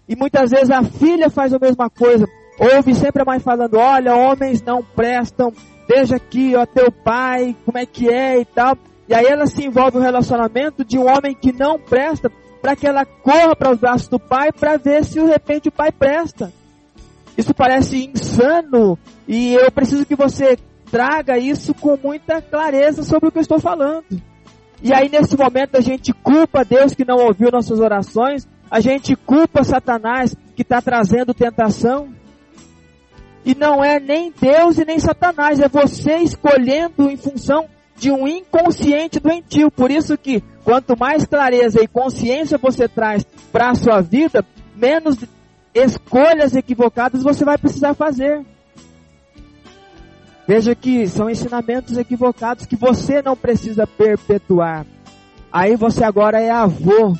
E muitas vezes a filha faz a mesma coisa. Ouve sempre a mãe falando: Olha, homens não prestam, veja aqui, ó, teu pai, como é que é e tal. E aí ela se envolve no relacionamento de um homem que não presta, para que ela corra para os braços do pai para ver se de repente o pai presta. Isso parece insano e eu preciso que você traga isso com muita clareza sobre o que eu estou falando. E aí nesse momento a gente culpa Deus que não ouviu nossas orações, a gente culpa Satanás que está trazendo tentação. E não é nem Deus e nem Satanás, é você escolhendo em função de um inconsciente doentio. Por isso que quanto mais clareza e consciência você traz para a sua vida, menos escolhas equivocadas você vai precisar fazer. Veja que são ensinamentos equivocados que você não precisa perpetuar. Aí você agora é avô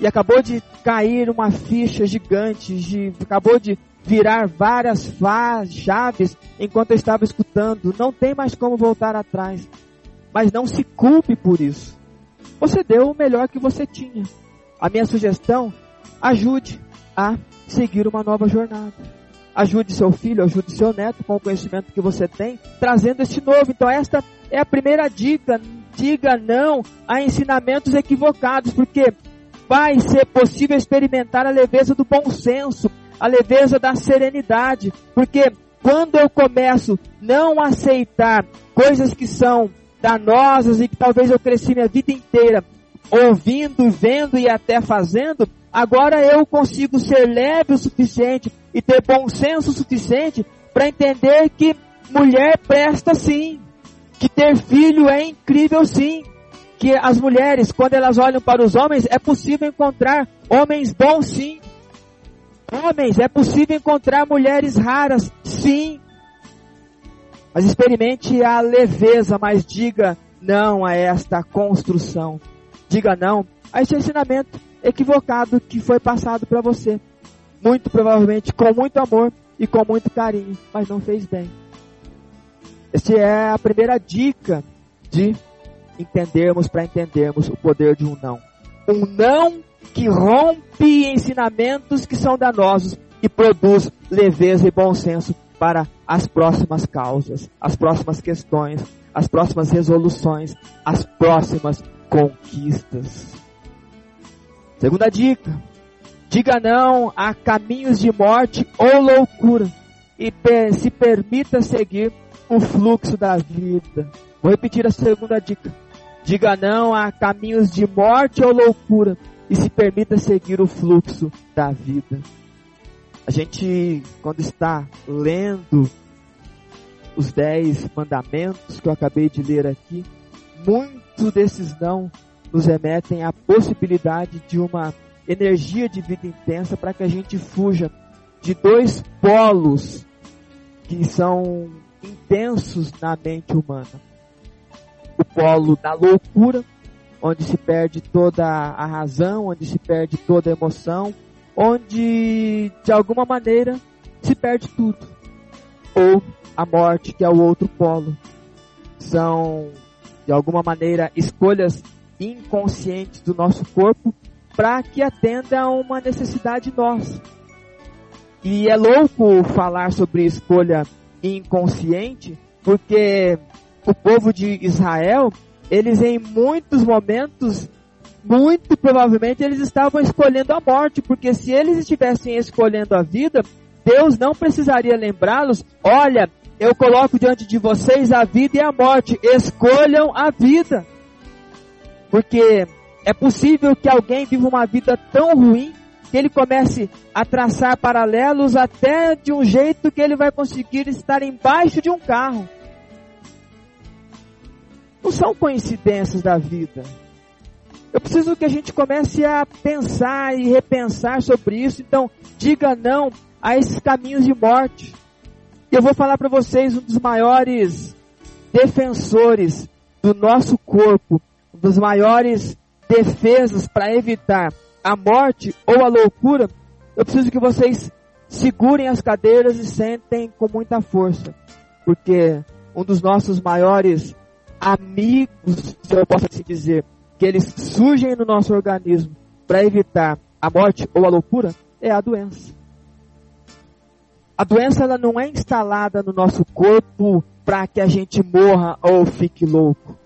e acabou de cair uma ficha gigante, de, acabou de virar várias chaves enquanto eu estava escutando. Não tem mais como voltar atrás. Mas não se culpe por isso. Você deu o melhor que você tinha. A minha sugestão, ajude a seguir uma nova jornada. Ajude seu filho, ajude seu neto com o conhecimento que você tem, trazendo este novo. Então esta é a primeira dica. Diga não a ensinamentos equivocados, porque vai ser possível experimentar a leveza do bom senso, a leveza da serenidade, porque quando eu começo não aceitar coisas que são danosas e que talvez eu cresci minha vida inteira ouvindo, vendo e até fazendo, agora eu consigo ser leve o suficiente e ter bom senso o suficiente para entender que mulher presta sim, que ter filho é incrível sim, que as mulheres, quando elas olham para os homens, é possível encontrar homens bons sim. Homens, é possível encontrar mulheres raras, sim. Mas experimente a leveza, mas diga não a esta construção. Diga não a este ensinamento equivocado que foi passado para você. Muito provavelmente com muito amor e com muito carinho, mas não fez bem. Esta é a primeira dica de entendermos para entendermos o poder de um não. Um não que rompe ensinamentos que são danosos e produz leveza e bom senso para as próximas causas, as próximas questões, as próximas resoluções, as próximas conquistas. Segunda dica: diga não a caminhos de morte ou loucura e se permita seguir o fluxo da vida. Vou repetir a segunda dica: diga não a caminhos de morte ou loucura e se permita seguir o fluxo da vida. A gente, quando está lendo os dez mandamentos que eu acabei de ler aqui, muitos desses não nos remetem à possibilidade de uma energia de vida intensa para que a gente fuja de dois polos que são intensos na mente humana. O polo da loucura, onde se perde toda a razão, onde se perde toda a emoção, onde de alguma maneira se perde tudo. Ou a morte, que é o outro polo. São de alguma maneira escolhas inconscientes do nosso corpo para que atenda a uma necessidade nossa. E é louco falar sobre escolha inconsciente, porque o povo de Israel, eles em muitos momentos, muito provavelmente eles estavam escolhendo a morte, porque se eles estivessem escolhendo a vida, Deus não precisaria lembrá-los, olha, eu coloco diante de vocês a vida e a morte, escolham a vida. Porque é possível que alguém viva uma vida tão ruim que ele comece a traçar paralelos até de um jeito que ele vai conseguir estar embaixo de um carro. Não são coincidências da vida. Eu preciso que a gente comece a pensar e repensar sobre isso. Então, diga não a esses caminhos de morte. Eu vou falar para vocês um dos maiores defensores do nosso corpo, um dos maiores defesas para evitar a morte ou a loucura, eu preciso que vocês segurem as cadeiras e sentem com muita força. Porque um dos nossos maiores amigos, se eu posso assim dizer, que eles surgem no nosso organismo para evitar a morte ou a loucura, é a doença. A doença ela não é instalada no nosso corpo para que a gente morra ou fique louco.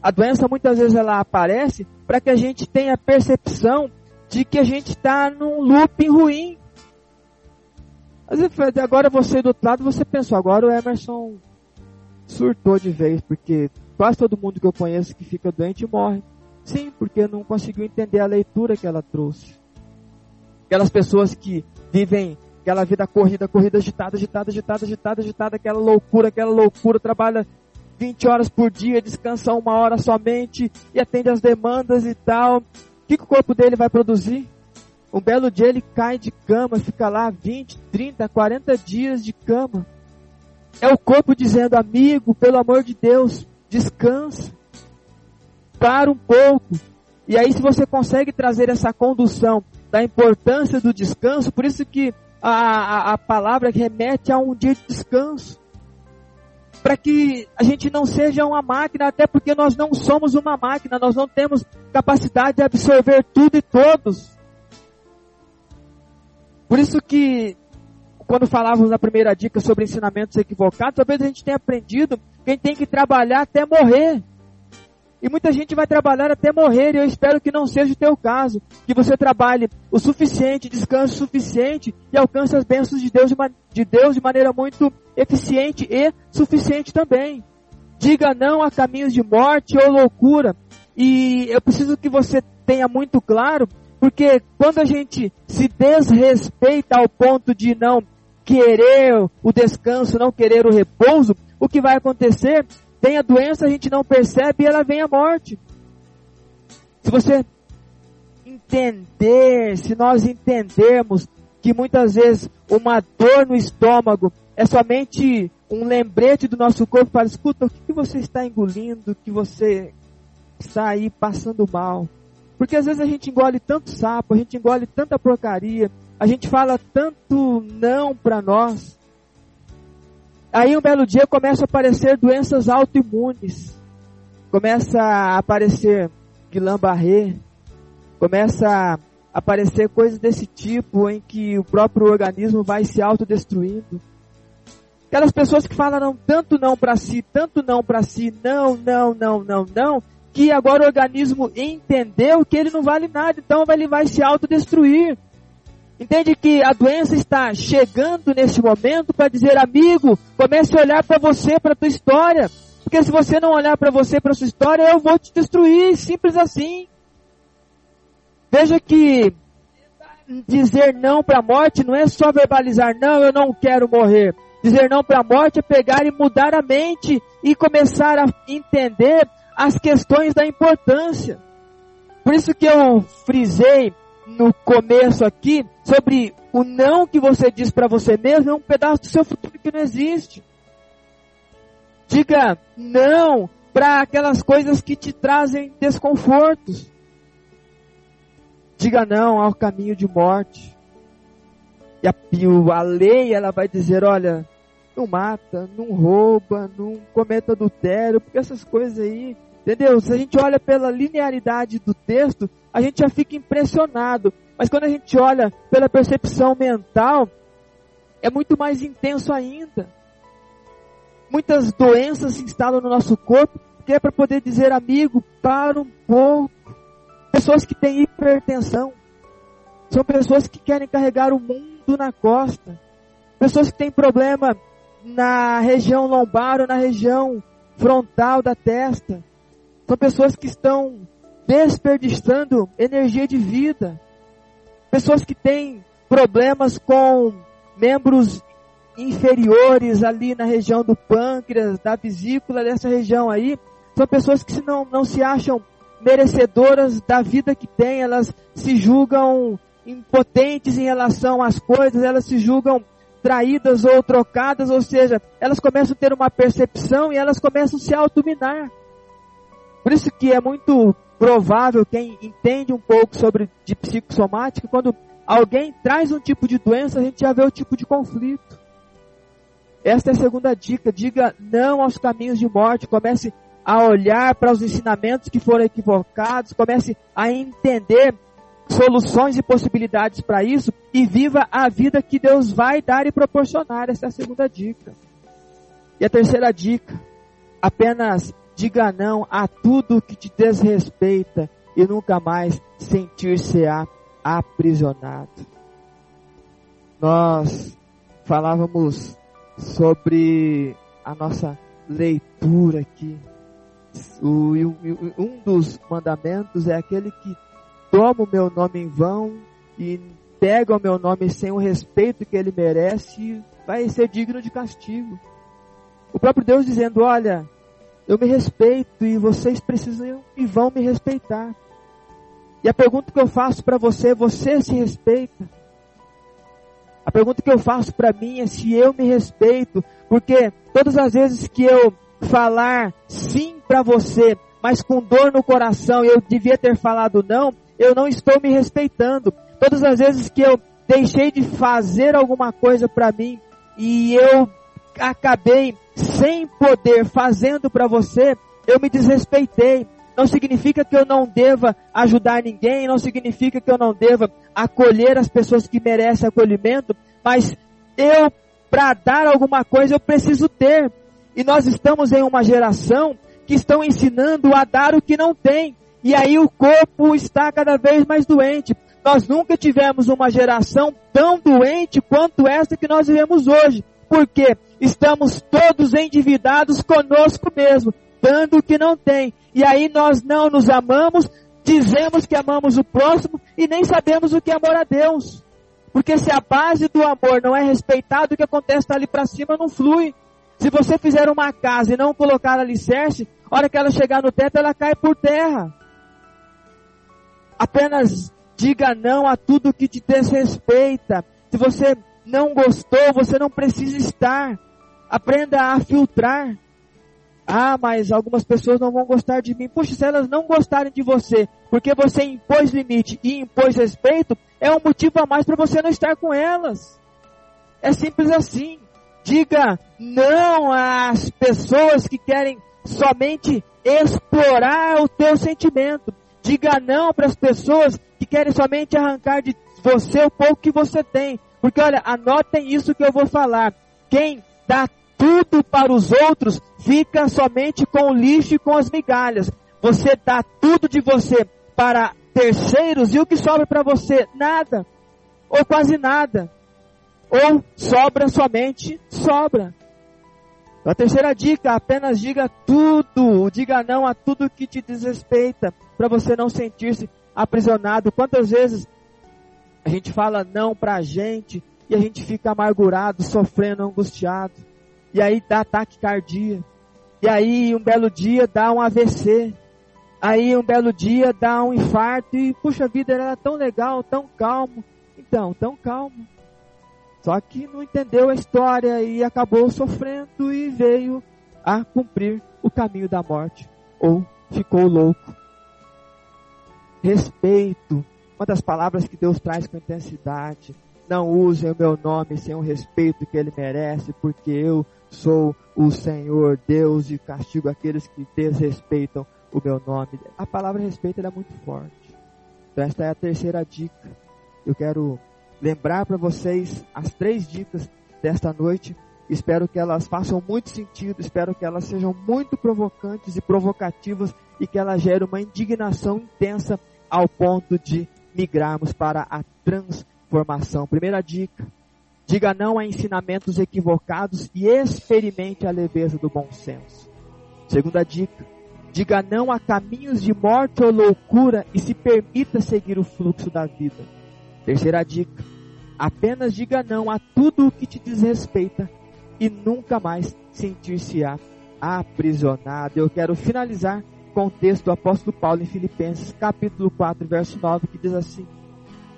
A doença muitas vezes ela aparece para que a gente tenha a percepção de que a gente está num looping ruim. Mas agora você do outro lado, você pensou, agora o Emerson surtou de vez, porque quase todo mundo que eu conheço que fica doente morre. Sim, porque não conseguiu entender a leitura que ela trouxe. Aquelas pessoas que vivem aquela vida corrida, corrida agitada, agitada, agitada, agitada, agitada, aquela loucura, aquela loucura, trabalha 20 horas por dia, descansa uma hora somente e atende as demandas e tal. O que, que o corpo dele vai produzir? Um belo dia ele cai de cama, fica lá 20, 30, 40 dias de cama. É o corpo dizendo, amigo, pelo amor de Deus, descansa. Para um pouco. E aí se você consegue trazer essa condução da importância do descanso, por isso que a, a, a palavra remete a um dia de descanso. Para que a gente não seja uma máquina, até porque nós não somos uma máquina, nós não temos capacidade de absorver tudo e todos. Por isso que, quando falávamos na primeira dica sobre ensinamentos equivocados, talvez a gente tenha aprendido que a gente tem que trabalhar até morrer. E muita gente vai trabalhar até morrer, e eu espero que não seja o teu caso. Que você trabalhe o suficiente, descanse o suficiente e alcance as bênçãos de Deus de, de Deus de maneira muito eficiente e suficiente também. Diga não a caminhos de morte ou loucura. E eu preciso que você tenha muito claro, porque quando a gente se desrespeita ao ponto de não querer o descanso, não querer o repouso, o que vai acontecer tem a doença, a gente não percebe e ela vem a morte. Se você entender, se nós entendermos que muitas vezes uma dor no estômago é somente um lembrete do nosso corpo para escuta, o que, você está engolindo, que você está aí passando mal. Porque às vezes a gente engole tanto sapo, a gente engole tanta porcaria, a gente fala tanto não para nós, Aí um belo dia começa a aparecer doenças autoimunes. Começa a aparecer Guillain-Barré. Começa a aparecer coisas desse tipo em que o próprio organismo vai se autodestruindo. Aquelas pessoas que falaram tanto não para si, tanto não para si, não, não, não, não, não, que agora o organismo entendeu que ele não vale nada, então ele vai se autodestruir. Entende que a doença está chegando neste momento para dizer, amigo, comece a olhar para você, para a tua história. Porque se você não olhar para você, para a sua história, eu vou te destruir, simples assim. Veja que dizer não para a morte não é só verbalizar, não, eu não quero morrer. Dizer não para a morte é pegar e mudar a mente e começar a entender as questões da importância. Por isso que eu frisei no começo aqui sobre o não que você diz para você mesmo é um pedaço do seu futuro que não existe. Diga não para aquelas coisas que te trazem desconfortos. Diga não ao caminho de morte. E a, a lei ela vai dizer, olha, não mata, não rouba, não cometa adultério, porque essas coisas aí, entendeu? Se a gente olha pela linearidade do texto, a gente já fica impressionado. Mas quando a gente olha pela percepção mental, é muito mais intenso ainda. Muitas doenças se instalam no nosso corpo, que é para poder dizer, amigo, para um pouco. Pessoas que têm hipertensão, são pessoas que querem carregar o mundo na costa. Pessoas que têm problema na região lombar ou na região frontal da testa. São pessoas que estão desperdiçando energia de vida. Pessoas que têm problemas com membros inferiores ali na região do pâncreas, da vesícula, dessa região aí. São pessoas que não, não se acham merecedoras da vida que têm, elas se julgam impotentes em relação às coisas, elas se julgam traídas ou trocadas, ou seja, elas começam a ter uma percepção e elas começam a se autominar. Por isso que é muito provável quem entende um pouco sobre de psicossomática, quando alguém traz um tipo de doença, a gente já vê o tipo de conflito. Esta é a segunda dica, diga não aos caminhos de morte, comece a olhar para os ensinamentos que foram equivocados, comece a entender soluções e possibilidades para isso e viva a vida que Deus vai dar e proporcionar. Essa é a segunda dica. E a terceira dica, apenas diga não a tudo que te desrespeita e nunca mais sentir-se aprisionado. Nós falávamos sobre a nossa leitura aqui. O, um dos mandamentos é aquele que toma o meu nome em vão e pega o meu nome sem o respeito que ele merece, vai ser digno de castigo. O próprio Deus dizendo: Olha, eu me respeito e vocês precisam e vão me respeitar. E a pergunta que eu faço para você, você se respeita? A pergunta que eu faço para mim é se eu me respeito, porque todas as vezes que eu falar sim para você, mas com dor no coração, eu devia ter falado não, eu não estou me respeitando. Todas as vezes que eu deixei de fazer alguma coisa para mim e eu acabei sem poder fazendo para você, eu me desrespeitei. Não significa que eu não deva ajudar ninguém, não significa que eu não deva acolher as pessoas que merecem acolhimento, mas eu, para dar alguma coisa, eu preciso ter. E nós estamos em uma geração que estão ensinando a dar o que não tem. E aí o corpo está cada vez mais doente. Nós nunca tivemos uma geração tão doente quanto essa que nós vivemos hoje. Porque estamos todos endividados conosco mesmo, dando o que não tem. E aí nós não nos amamos, dizemos que amamos o próximo e nem sabemos o que é amor a Deus. Porque se a base do amor não é respeitada, o que acontece ali para cima não flui. Se você fizer uma casa e não colocar alicerce, a hora que ela chegar no teto, ela cai por terra. Apenas diga não a tudo que te desrespeita. Se você não gostou, você não precisa estar. Aprenda a filtrar. Ah, mas algumas pessoas não vão gostar de mim. Puxa, se elas não gostarem de você, porque você impôs limite e impôs respeito, é um motivo a mais para você não estar com elas. É simples assim. Diga não às pessoas que querem somente explorar o teu sentimento. Diga não para as pessoas que querem somente arrancar de você o pouco que você tem. Porque olha, anotem isso que eu vou falar. Quem dá tudo para os outros fica somente com o lixo e com as migalhas. Você dá tudo de você para terceiros e o que sobra para você? Nada. Ou quase nada. Ou sobra somente sobra. A terceira dica, apenas diga tudo, diga não a tudo que te desrespeita, para você não sentir-se aprisionado. Quantas vezes a gente fala não para a gente e a gente fica amargurado, sofrendo, angustiado. E aí dá ataque cardíaco. E aí um belo dia dá um AVC. Aí um belo dia dá um infarto e puxa vida, era tão legal, tão calmo. Então, tão calmo. Só que não entendeu a história e acabou sofrendo e veio a cumprir o caminho da morte. Ou ficou louco. Respeito, uma das palavras que Deus traz com intensidade. Não usem o meu nome sem o respeito que ele merece, porque eu sou o Senhor Deus e castigo aqueles que desrespeitam o meu nome. A palavra respeito é muito forte. Então esta é a terceira dica. Eu quero lembrar para vocês as três dicas desta noite. Espero que elas façam muito sentido, espero que elas sejam muito provocantes e provocativas e que elas gerem uma indignação intensa ao ponto de migrarmos para a transformação. Primeira dica: diga não a ensinamentos equivocados e experimente a leveza do bom senso. Segunda dica: diga não a caminhos de morte ou loucura e se permita seguir o fluxo da vida. Terceira dica: apenas diga não a tudo o que te desrespeita e nunca mais sentir-se-á aprisionado. Eu quero finalizar com o texto do apóstolo Paulo em Filipenses, capítulo 4, verso 9, que diz assim: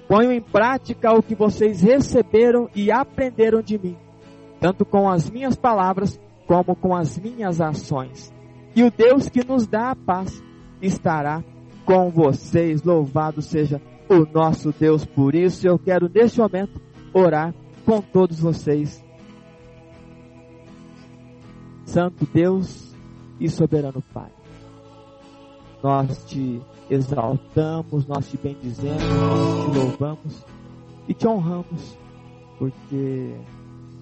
Ponham em prática o que vocês receberam e aprenderam de mim, tanto com as minhas palavras como com as minhas ações. E o Deus que nos dá a paz estará com vocês. Louvado seja o nosso Deus por isso. Eu quero neste momento orar com todos vocês. Santo Deus e soberano Pai nós te exaltamos, nós te bendizemos, nós te louvamos e te honramos, porque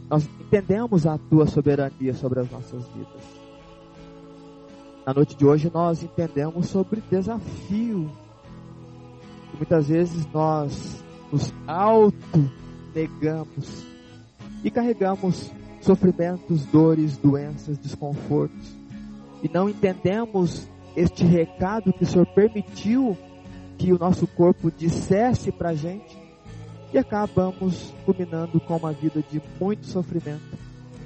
nós entendemos a tua soberania sobre as nossas vidas. Na noite de hoje nós entendemos sobre desafio. E muitas vezes nós nos auto-negamos e carregamos sofrimentos, dores, doenças, desconfortos. E não entendemos este recado que o Senhor permitiu que o nosso corpo dissesse para a gente e acabamos culminando com uma vida de muito sofrimento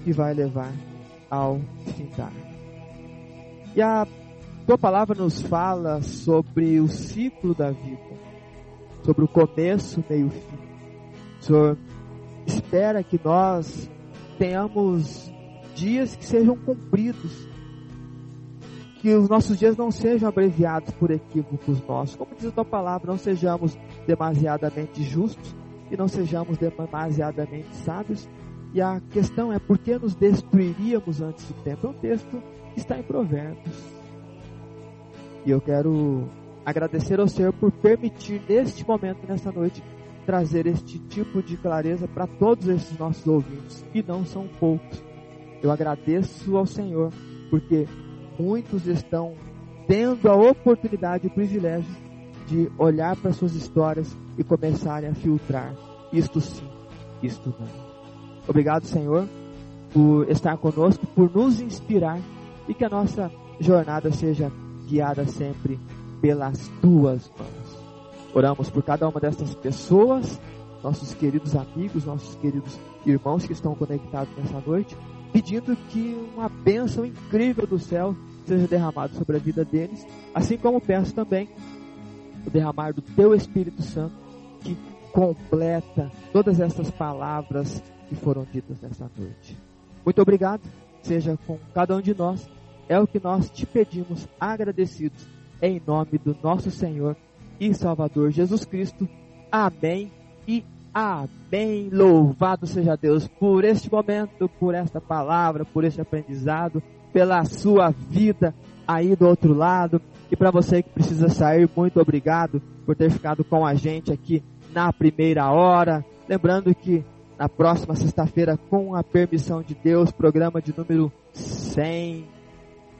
que vai levar ao findar. E a tua palavra nos fala sobre o ciclo da vida, sobre o começo, meio e fim. O Senhor espera que nós tenhamos dias que sejam cumpridos que os nossos dias não sejam abreviados por equívocos nossos. Como diz a tua palavra, não sejamos demasiadamente justos e não sejamos demasiadamente sábios. E a questão é por que nos destruiríamos antes do tempo? É um texto que está em Provérbios. E eu quero agradecer ao Senhor por permitir neste momento, nesta noite, trazer este tipo de clareza para todos esses nossos ouvintes, e não são poucos. Eu agradeço ao Senhor porque muitos estão tendo a oportunidade e o privilégio de olhar para suas histórias e começarem a filtrar isto sim, isto não. Obrigado, Senhor, por estar conosco, por nos inspirar e que a nossa jornada seja guiada sempre pelas tuas mãos. Oramos por cada uma dessas pessoas, nossos queridos amigos, nossos queridos irmãos que estão conectados nessa noite, pedindo que uma bênção incrível do céu seja derramado sobre a vida deles, assim como peço também o derramar do Teu Espírito Santo que completa todas essas palavras que foram ditas nessa noite. Muito obrigado, seja com cada um de nós, é o que nós te pedimos agradecidos em nome do nosso Senhor e Salvador Jesus Cristo. Amém e amém. Louvado seja Deus por este momento, por esta palavra, por este aprendizado pela sua vida aí do outro lado. E para você que precisa sair, muito obrigado por ter ficado com a gente aqui na primeira hora. Lembrando que na próxima sexta-feira, com a permissão de Deus, programa de número 100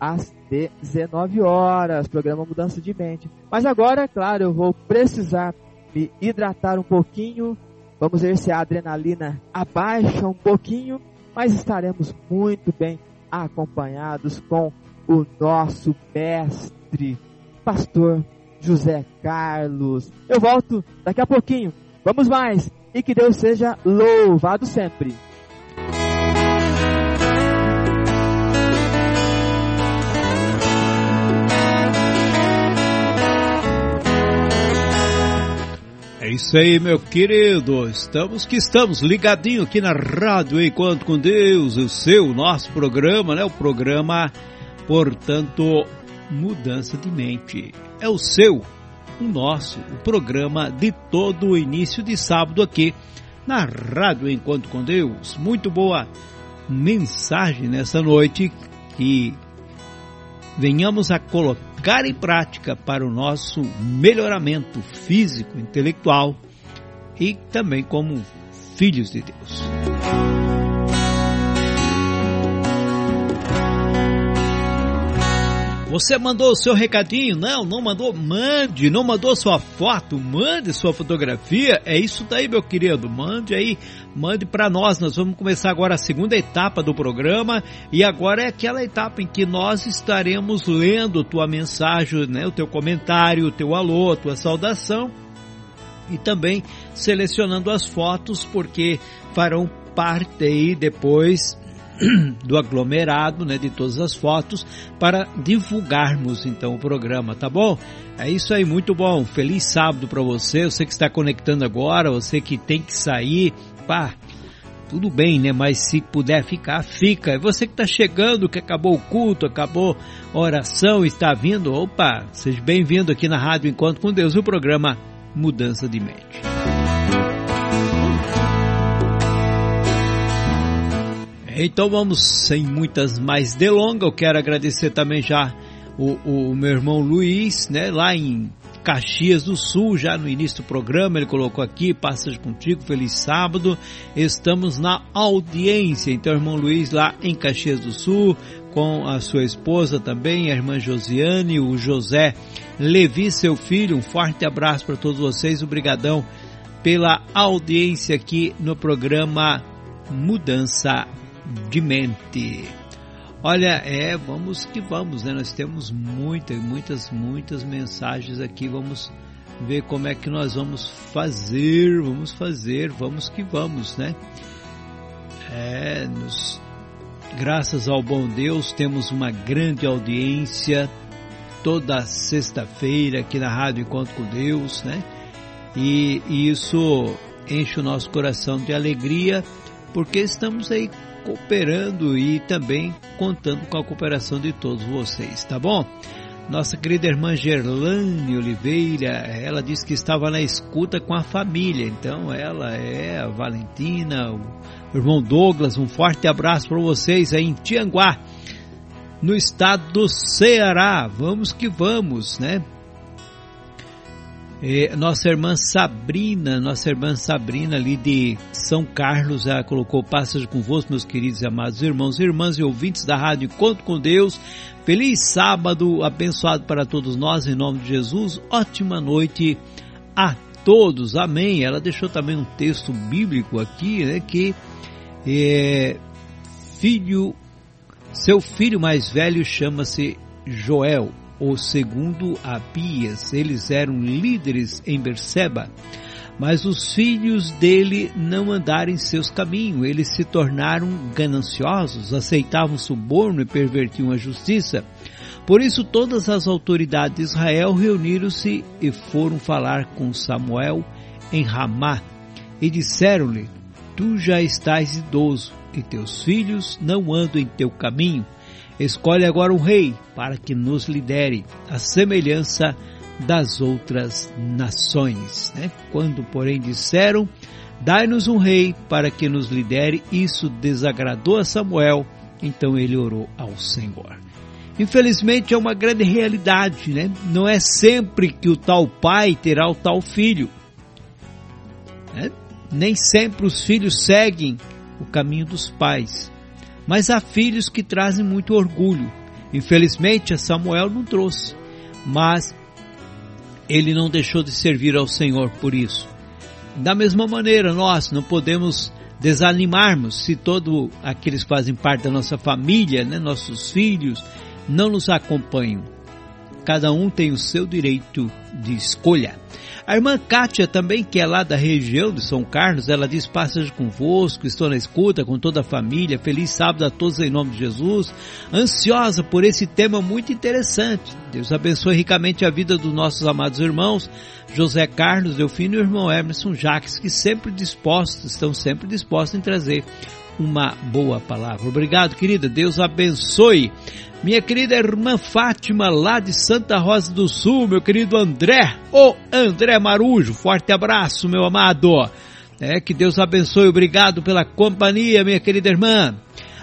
às 19 horas, programa Mudança de Mente. Mas agora, claro, eu vou precisar me hidratar um pouquinho. Vamos ver se a adrenalina abaixa um pouquinho, mas estaremos muito bem acompanhados com o nosso mestre, pastor José Carlos. Eu volto daqui a pouquinho. Vamos mais. e que Deus seja louvado sempre. É isso aí, meu querido. Estamos que estamos ligadinho aqui na Rádio Enquanto com Deus, o seu, nosso programa, né? O programa, portanto, Mudança de Mente. É o seu, o nosso, o programa de todo o início de sábado aqui na Rádio Enquanto com Deus. Muito boa mensagem nessa noite que venhamos a colocar em prática para o nosso melhoramento físico, intelectual e também como filhos de Deus. Você mandou o seu recadinho? Não, não mandou? Mande. Não mandou sua foto? Mande sua fotografia. É isso daí, meu querido. Mande aí, mande para nós. Nós vamos começar agora a segunda etapa do programa e agora é aquela etapa em que nós estaremos lendo tua mensagem, né, o teu comentário, o teu alô, a tua saudação e também selecionando as fotos porque farão parte aí depois do aglomerado, né, de todas as fotos, para divulgarmos então o programa, tá bom? É isso aí, muito bom. Feliz sábado para você, você que está conectando agora, você que tem que sair, pá, tudo bem, né? Mas se puder ficar, fica. É você que está chegando, que acabou o culto, acabou a oração, está vindo, opa, seja bem-vindo aqui na Rádio Enquanto com Deus, o programa Mudança de Mente. Então vamos, sem muitas mais delongas, eu quero agradecer também já o, o, meu irmão Luiz, né, lá em Caxias do Sul, já no início do programa, ele colocou aqui, passagem contigo, feliz sábado, estamos na audiência, então irmão Luiz lá em Caxias do Sul, com a sua esposa também, a irmã Josiane, o José Levi, seu filho, um forte abraço para todos vocês, obrigadão pela audiência aqui no programa Mudança de mente. Olha, é, vamos que vamos, né? Nós temos muitas, muitas, muitas mensagens aqui. Vamos ver como é que nós vamos fazer, vamos fazer, vamos que vamos, né? É, nos, graças ao bom Deus, temos uma grande audiência toda sexta-feira aqui na Rádio Encontro com Deus, né? E, e isso enche o nosso coração de alegria, porque estamos aí cooperando e também contando com a cooperação de todos vocês, tá bom? Nossa querida irmã Gerlane Oliveira, ela disse que estava na escuta com a família, então ela é a Valentina, o irmão Douglas, um forte abraço para vocês aí em Tianguá, no estado do Ceará. Vamos que vamos, né? É, nossa irmã Sabrina, nossa irmã Sabrina ali de São Carlos, ela colocou passagem convosco, meus queridos e amados irmãos, irmãs e ouvintes da Rádio Encontro com Deus. Feliz sábado, abençoado para todos nós, em nome de Jesus. Ótima noite a todos, amém. Ela deixou também um texto bíblico aqui, né, que é, filho, seu filho mais velho chama-se Joel ou segundo Abias, eles eram líderes em Berseba. Mas os filhos dele não andaram em seus caminhos, eles se tornaram gananciosos, aceitavam suborno e pervertiam a justiça. Por isso todas as autoridades de Israel reuniram-se e foram falar com Samuel em Ramá e disseram-lhe: Tu já estás idoso e teus filhos não andam em teu caminho Escolhe agora um rei para que nos lidere, a semelhança das outras nações. Né? Quando, porém, disseram: Dai-nos um rei para que nos lidere, isso desagradou a Samuel, então ele orou ao Senhor. Infelizmente é uma grande realidade, né? Não é sempre que o tal pai terá o tal filho. Né? Nem sempre os filhos seguem o caminho dos pais. Mas há filhos que trazem muito orgulho. Infelizmente, Samuel não trouxe, mas ele não deixou de servir ao Senhor por isso. Da mesma maneira, nós não podemos desanimarmos se todos aqueles que fazem parte da nossa família, né, nossos filhos, não nos acompanham. Cada um tem o seu direito de escolha. A irmã Kátia também, que é lá da região de São Carlos, ela diz, passagem convosco, estou na escuta com toda a família, feliz sábado a todos em nome de Jesus, ansiosa por esse tema muito interessante. Deus abençoe ricamente a vida dos nossos amados irmãos, José Carlos, Delfino e o irmão Emerson Jacques, que sempre dispostos, estão sempre dispostos em trazer uma boa palavra. Obrigado, querida. Deus abençoe. Minha querida irmã Fátima, lá de Santa Rosa do Sul, meu querido André, o André Marujo, forte abraço, meu amado. É, que Deus abençoe, obrigado pela companhia, minha querida irmã.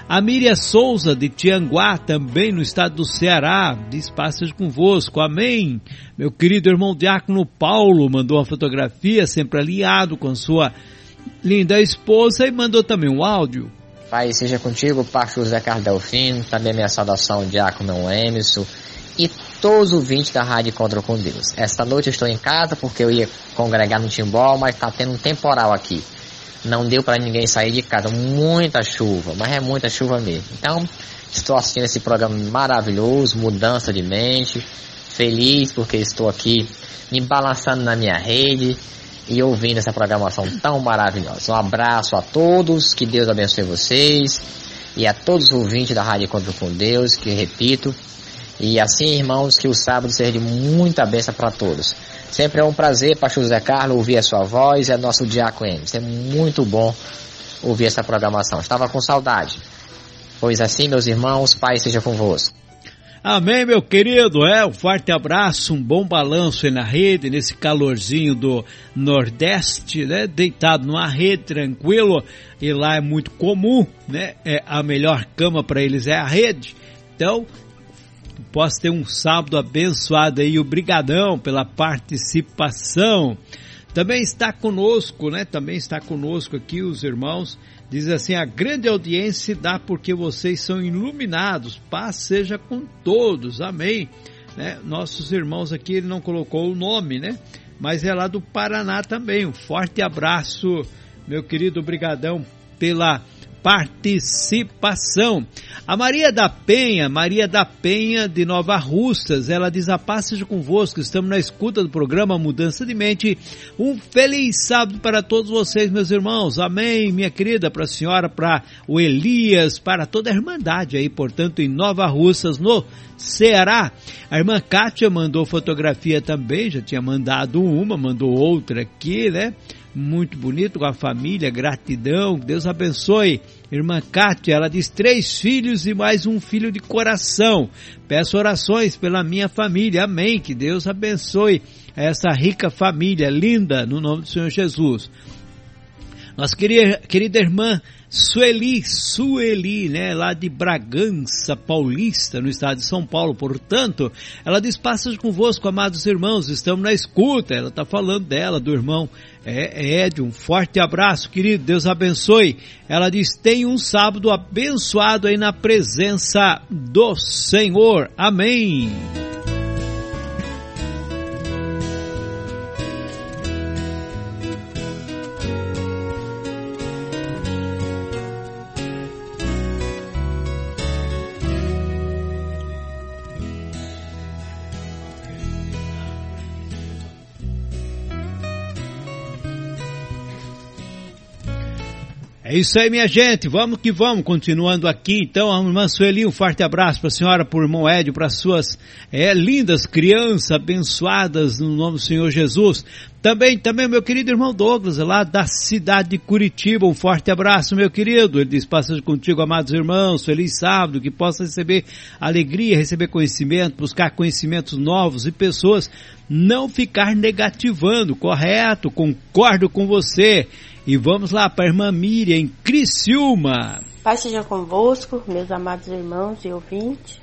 A Miriam Souza, de Tianguá, também no estado do Ceará, diz passas convosco, amém. Meu querido irmão Diácono Paulo mandou uma fotografia, sempre aliado com sua linda esposa, e mandou também um áudio. Pai, seja contigo, pastor José Carlos Delfino, também minha saudação, Diácono Emerson e todos os ouvintes da Rádio Encontro com Deus. Esta noite eu estou em casa porque eu ia congregar no Timbó, mas está tendo um temporal aqui. Não deu para ninguém sair de casa, muita chuva, mas é muita chuva mesmo. Então, estou assistindo esse programa maravilhoso, Mudança de Mente, feliz porque estou aqui me balançando na minha rede, e ouvindo essa programação tão maravilhosa. Um abraço a todos, que Deus abençoe vocês e a todos os ouvintes da Rádio Encontro com Deus, que repito. E assim, irmãos, que o sábado seja de muita bênção para todos. Sempre é um prazer, Pastor José Carlos, ouvir a sua voz a nosso Diácono Emes. É muito bom ouvir essa programação. Estava com saudade. Pois assim, meus irmãos, Pai seja convosco. Amém, meu querido. É, um forte abraço, um bom balanço aí na rede, nesse calorzinho do Nordeste, né? Deitado numa rede, tranquilo. E lá é muito comum, né? É, a melhor cama para eles é a rede. Então, posso ter um sábado abençoado aí. Obrigadão pela participação. Também está conosco, né? Também está conosco aqui os irmãos Diz assim: a grande audiência dá porque vocês são iluminados. Paz seja com todos. Amém. Né? Nossos irmãos aqui, ele não colocou o nome, né? Mas é lá do Paraná também. Um forte abraço, meu querido Brigadão, pela participação. A Maria da Penha, Maria da Penha de Nova Russas, ela diz a paz seja convosco, estamos na escuta do programa Mudança de Mente. Um feliz sábado para todos vocês, meus irmãos. Amém, minha querida, para a senhora, para o Elias, para toda a Irmandade aí, portanto, em Nova Russas, no Ceará. A irmã Kátia mandou fotografia também, já tinha mandado uma, mandou outra aqui, né? muito bonito com a família, gratidão, Deus abençoe. Irmã Kátia, ela diz três filhos e mais um filho de coração. Peço orações pela minha família, amém. Que Deus abençoe essa rica família linda, no nome do Senhor Jesus. Nossa querida, querida irmã Sueli, Sueli, né, lá de Bragança Paulista, no estado de São Paulo, portanto, ela diz, passas convosco, amados irmãos, estamos na escuta, ela está falando dela, do irmão é, Ed, um forte abraço, querido, Deus abençoe. Ela diz, tem um sábado abençoado aí na presença do Senhor, amém. Isso aí, minha gente. Vamos que vamos. Continuando aqui, então, a irmã Sueli, um forte abraço para a senhora, para o irmão Édio, para suas é, lindas crianças abençoadas no nome do Senhor Jesus. Também, também, meu querido irmão Douglas, lá da cidade de Curitiba. Um forte abraço, meu querido. Ele diz: Passa contigo, amados irmãos. Feliz sábado. Que possa receber alegria, receber conhecimento, buscar conhecimentos novos e pessoas não ficar negativando. Correto, concordo com você. E vamos lá para a irmã Miriam, Criciúma. Paz seja convosco, meus amados irmãos e ouvintes.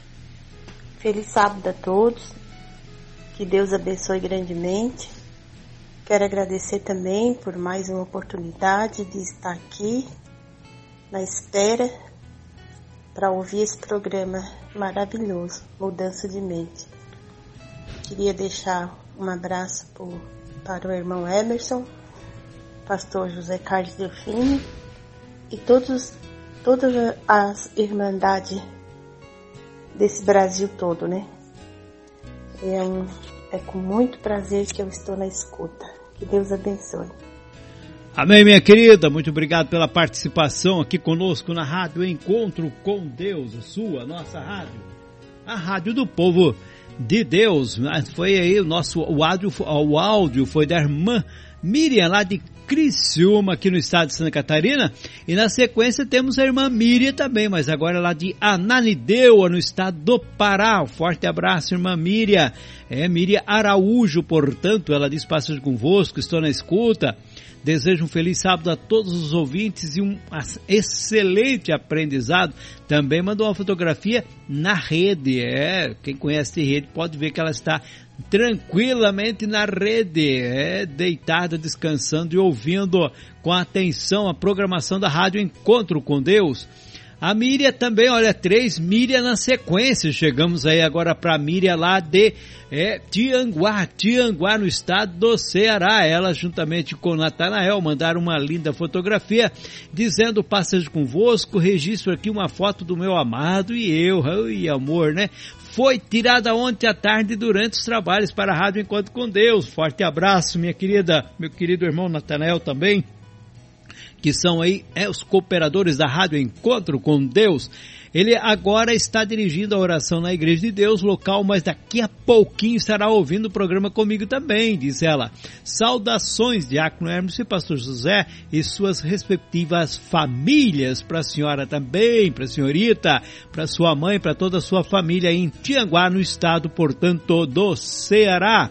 Feliz sábado a todos. Que Deus abençoe grandemente. Quero agradecer também por mais uma oportunidade de estar aqui na espera para ouvir esse programa maravilhoso, Mudança de Mente. Queria deixar um abraço para o irmão Emerson, pastor José Carlos Delfino e todos, todas as irmandades desse Brasil todo, né? É, um, é com muito prazer que eu estou na escuta. Que Deus abençoe. Amém, minha querida. Muito obrigado pela participação aqui conosco na Rádio Encontro com Deus, sua, nossa rádio. A rádio do povo de Deus. Foi aí o nosso o áudio, o áudio foi da irmã Miriam lá de Criciúma, aqui no estado de Santa Catarina. E na sequência temos a irmã Miriam também, mas agora lá de Ananindeua, no estado do Pará. Um forte abraço, irmã Miriam. É Miriam Araújo, portanto, ela diz passagem convosco, estou na escuta. Desejo um feliz sábado a todos os ouvintes e um excelente aprendizado. Também mandou uma fotografia na rede. É, quem conhece a rede pode ver que ela está tranquilamente na rede, é, deitada, descansando e ouvindo com atenção a programação da rádio Encontro com Deus. A Miriam também, olha, três Miriam na sequência. Chegamos aí agora para a Miriam lá de é, Tianguá, Tianguá, no estado do Ceará. Ela, juntamente com Natanael, mandaram uma linda fotografia dizendo: Passeio convosco, registro aqui uma foto do meu amado e eu. Ai, amor, né? Foi tirada ontem à tarde durante os trabalhos para a Rádio Enquanto com Deus. Forte abraço, minha querida, meu querido irmão Natanael também que são aí é, os cooperadores da Rádio Encontro com Deus. Ele agora está dirigindo a oração na Igreja de Deus local, mas daqui a pouquinho estará ouvindo o programa comigo também, diz ela. Saudações, Diácono Hermes e Pastor José e suas respectivas famílias, para a senhora também, para a senhorita, para sua mãe, para toda a sua família em Tianguá, no estado, portanto, do Ceará.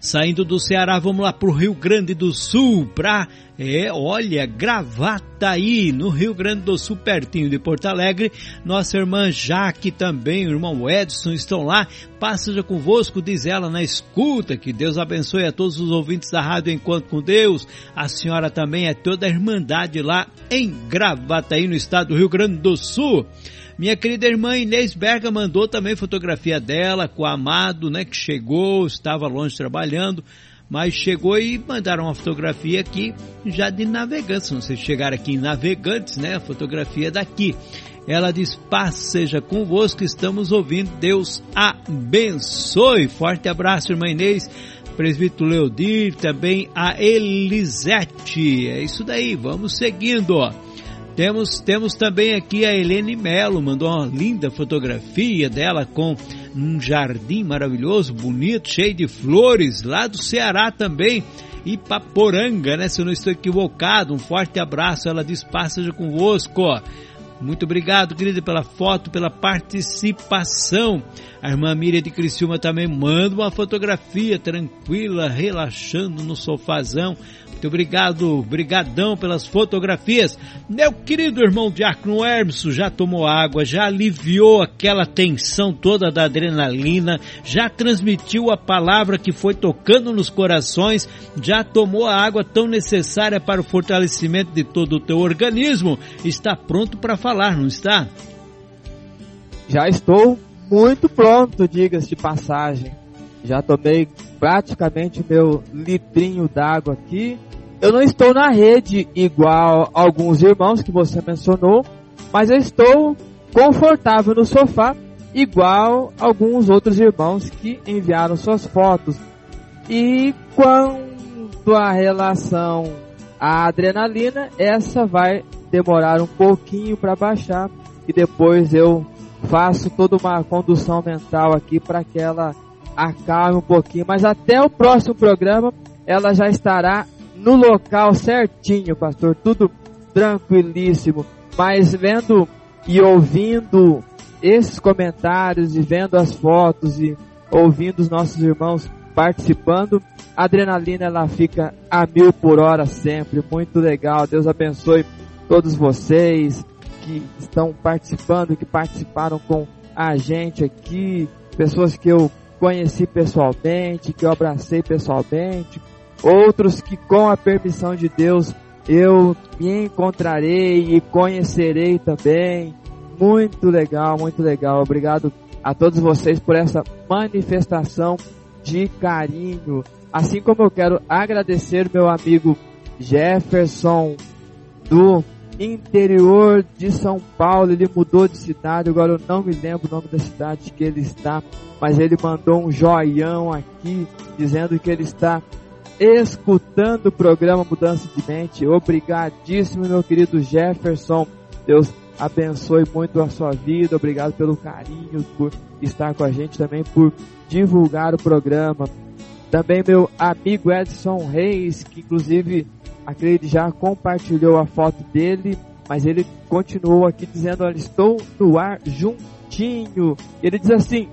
Saindo do Ceará, vamos lá para o Rio Grande do Sul, para, é, olha, Gravataí, no Rio Grande do Sul, pertinho de Porto Alegre. Nossa irmã Jaque também, o irmão Edson estão lá. Passa convosco, diz ela na escuta. Que Deus abençoe a todos os ouvintes da Rádio Enquanto com Deus. A senhora também é toda a irmandade lá em Gravataí, no estado do Rio Grande do Sul. Minha querida irmã Inês Berga mandou também fotografia dela com o amado, né, que chegou, estava longe trabalhando, mas chegou e mandaram uma fotografia aqui já de navegantes. Não sei se chegaram aqui em navegantes, né, a fotografia daqui. Ela diz: Paz seja convosco, estamos ouvindo. Deus abençoe. Forte abraço, irmã Inês. Presbítero Leodir, também a Elisete. É isso daí, vamos seguindo. Ó. Temos, temos também aqui a Helene Melo, mandou uma linda fotografia dela com um jardim maravilhoso, bonito, cheio de flores, lá do Ceará também. Ipaporanga, né? Se eu não estou equivocado, um forte abraço. Ela diz: Paz convosco. Muito obrigado, querida, pela foto, pela participação. A irmã Miriam de Criciúma também manda uma fotografia tranquila, relaxando no sofazão. Muito obrigado, brigadão pelas fotografias. Meu querido irmão Diácono Hermes já tomou água, já aliviou aquela tensão toda da adrenalina, já transmitiu a palavra que foi tocando nos corações, já tomou a água tão necessária para o fortalecimento de todo o teu organismo. Está pronto para falar, não está? Já estou muito pronto, diga-se de passagem. Já tomei praticamente meu litrinho d'água aqui. Eu não estou na rede igual alguns irmãos que você mencionou, mas eu estou confortável no sofá igual alguns outros irmãos que enviaram suas fotos. E quanto à relação à adrenalina, essa vai demorar um pouquinho para baixar e depois eu faço toda uma condução mental aqui para que ela acalme um pouquinho, mas até o próximo programa ela já estará no local certinho, pastor, tudo tranquilíssimo. Mas vendo e ouvindo esses comentários e vendo as fotos e ouvindo os nossos irmãos participando, a adrenalina ela fica a mil por hora sempre, muito legal. Deus abençoe todos vocês que estão participando, que participaram com a gente aqui, pessoas que eu conheci pessoalmente, que eu abracei pessoalmente, outros que com a permissão de Deus eu me encontrarei e conhecerei também. Muito legal, muito legal. Obrigado a todos vocês por essa manifestação de carinho. Assim como eu quero agradecer meu amigo Jefferson do interior de São Paulo. Ele mudou de cidade, agora eu não me lembro o nome da cidade que ele está, mas ele mandou um joião aqui dizendo que ele está escutando o programa Mudança de Mente. Obrigadíssimo, meu querido Jefferson. Deus abençoe muito a sua vida. Obrigado pelo carinho, por estar com a gente também, por divulgar o programa. Também meu amigo Edson Reis, que inclusive acredito já compartilhou a foto dele, mas ele continuou aqui dizendo: Olha, estou no ar juntinho. Ele diz assim: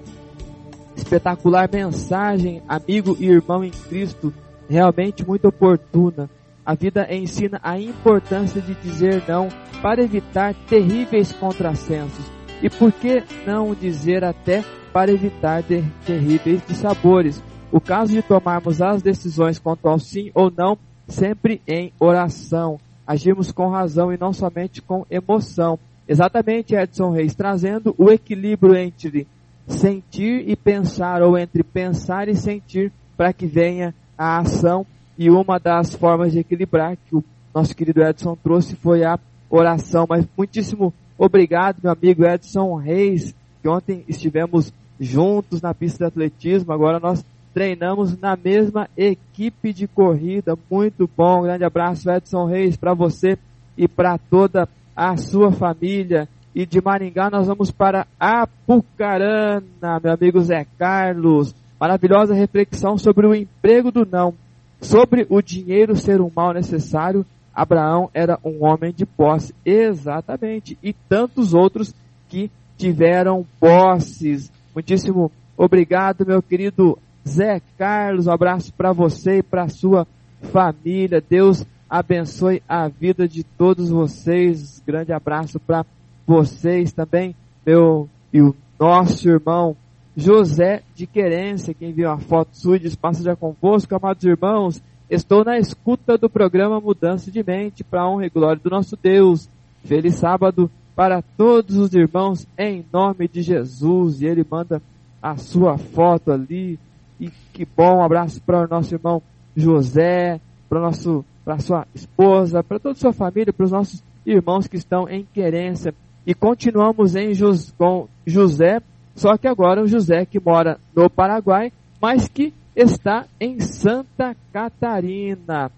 espetacular mensagem, amigo e irmão em Cristo, realmente muito oportuna. A vida ensina a importância de dizer não para evitar terríveis contrassensos. E por que não dizer até para evitar terríveis dissabores? O caso de tomarmos as decisões quanto ao sim ou não, sempre em oração. Agimos com razão e não somente com emoção. Exatamente, Edson Reis, trazendo o equilíbrio entre sentir e pensar, ou entre pensar e sentir, para que venha a ação. E uma das formas de equilibrar que o nosso querido Edson trouxe foi a oração. Mas muitíssimo obrigado, meu amigo Edson Reis, que ontem estivemos juntos na pista de atletismo. Agora nós treinamos na mesma equipe de corrida. Muito bom. Um grande abraço, Edson Reis, para você e para toda a sua família. E de Maringá nós vamos para Apucarana, meu amigo Zé Carlos. Maravilhosa reflexão sobre o emprego do não. Sobre o dinheiro ser um mal necessário, Abraão era um homem de posse. Exatamente. E tantos outros que tiveram posses. Muitíssimo obrigado, meu querido Zé Carlos, um abraço para você e para sua família. Deus abençoe a vida de todos vocês. Grande abraço para vocês também, meu e o nosso irmão José de Querência, que enviou uma foto sua e diz, passa já convosco, amados irmãos. Estou na escuta do programa Mudança de Mente para a honra e glória do nosso Deus. Feliz sábado para todos os irmãos em nome de Jesus. E ele manda a sua foto ali e que bom, um abraço para o nosso irmão José, para nosso para sua esposa, para toda a sua família, para os nossos irmãos que estão em querência. E continuamos em Jos, com José, só que agora o José que mora no Paraguai, mas que está em Santa Catarina.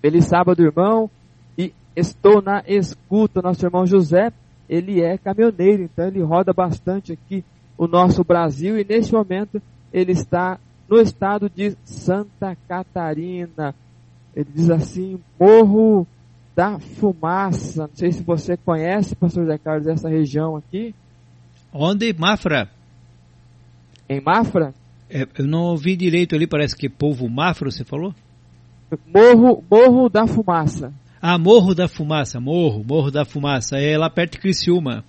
Feliz sábado, irmão, e estou na escuta. Nosso irmão José, ele é caminhoneiro, então ele roda bastante aqui o nosso Brasil e neste momento ele está no estado de Santa Catarina. Ele diz assim, Morro da Fumaça. Não sei se você conhece, pastor Zé Carlos, essa região aqui. Onde? Mafra? Em Mafra? É, eu não ouvi direito ali, parece que povo Mafra, você falou? Morro, Morro da Fumaça. Ah, Morro da Fumaça, Morro, Morro da Fumaça, é lá perto de Criciúma.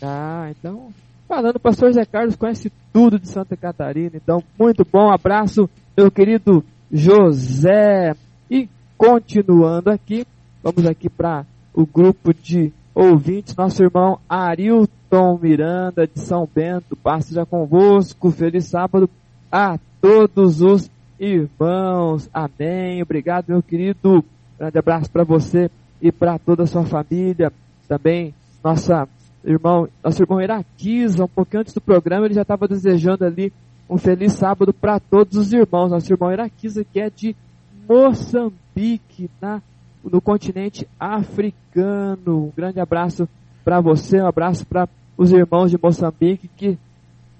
Ah, então falando, o pastor Zé Carlos conhece tudo de Santa Catarina, então muito bom abraço, meu querido José. E continuando aqui, vamos aqui para o grupo de ouvintes, nosso irmão Arilton Miranda de São Bento, passe já convosco, feliz sábado a todos os irmãos, amém, obrigado meu querido, grande abraço para você e para toda a sua família, também nossa irmão, nosso irmão Iraquiza, um pouquinho antes do programa, ele já estava desejando ali um feliz sábado para todos os irmãos. Nosso irmão Iraquiza, que é de Moçambique, na, no continente africano. Um grande abraço para você, um abraço para os irmãos de Moçambique que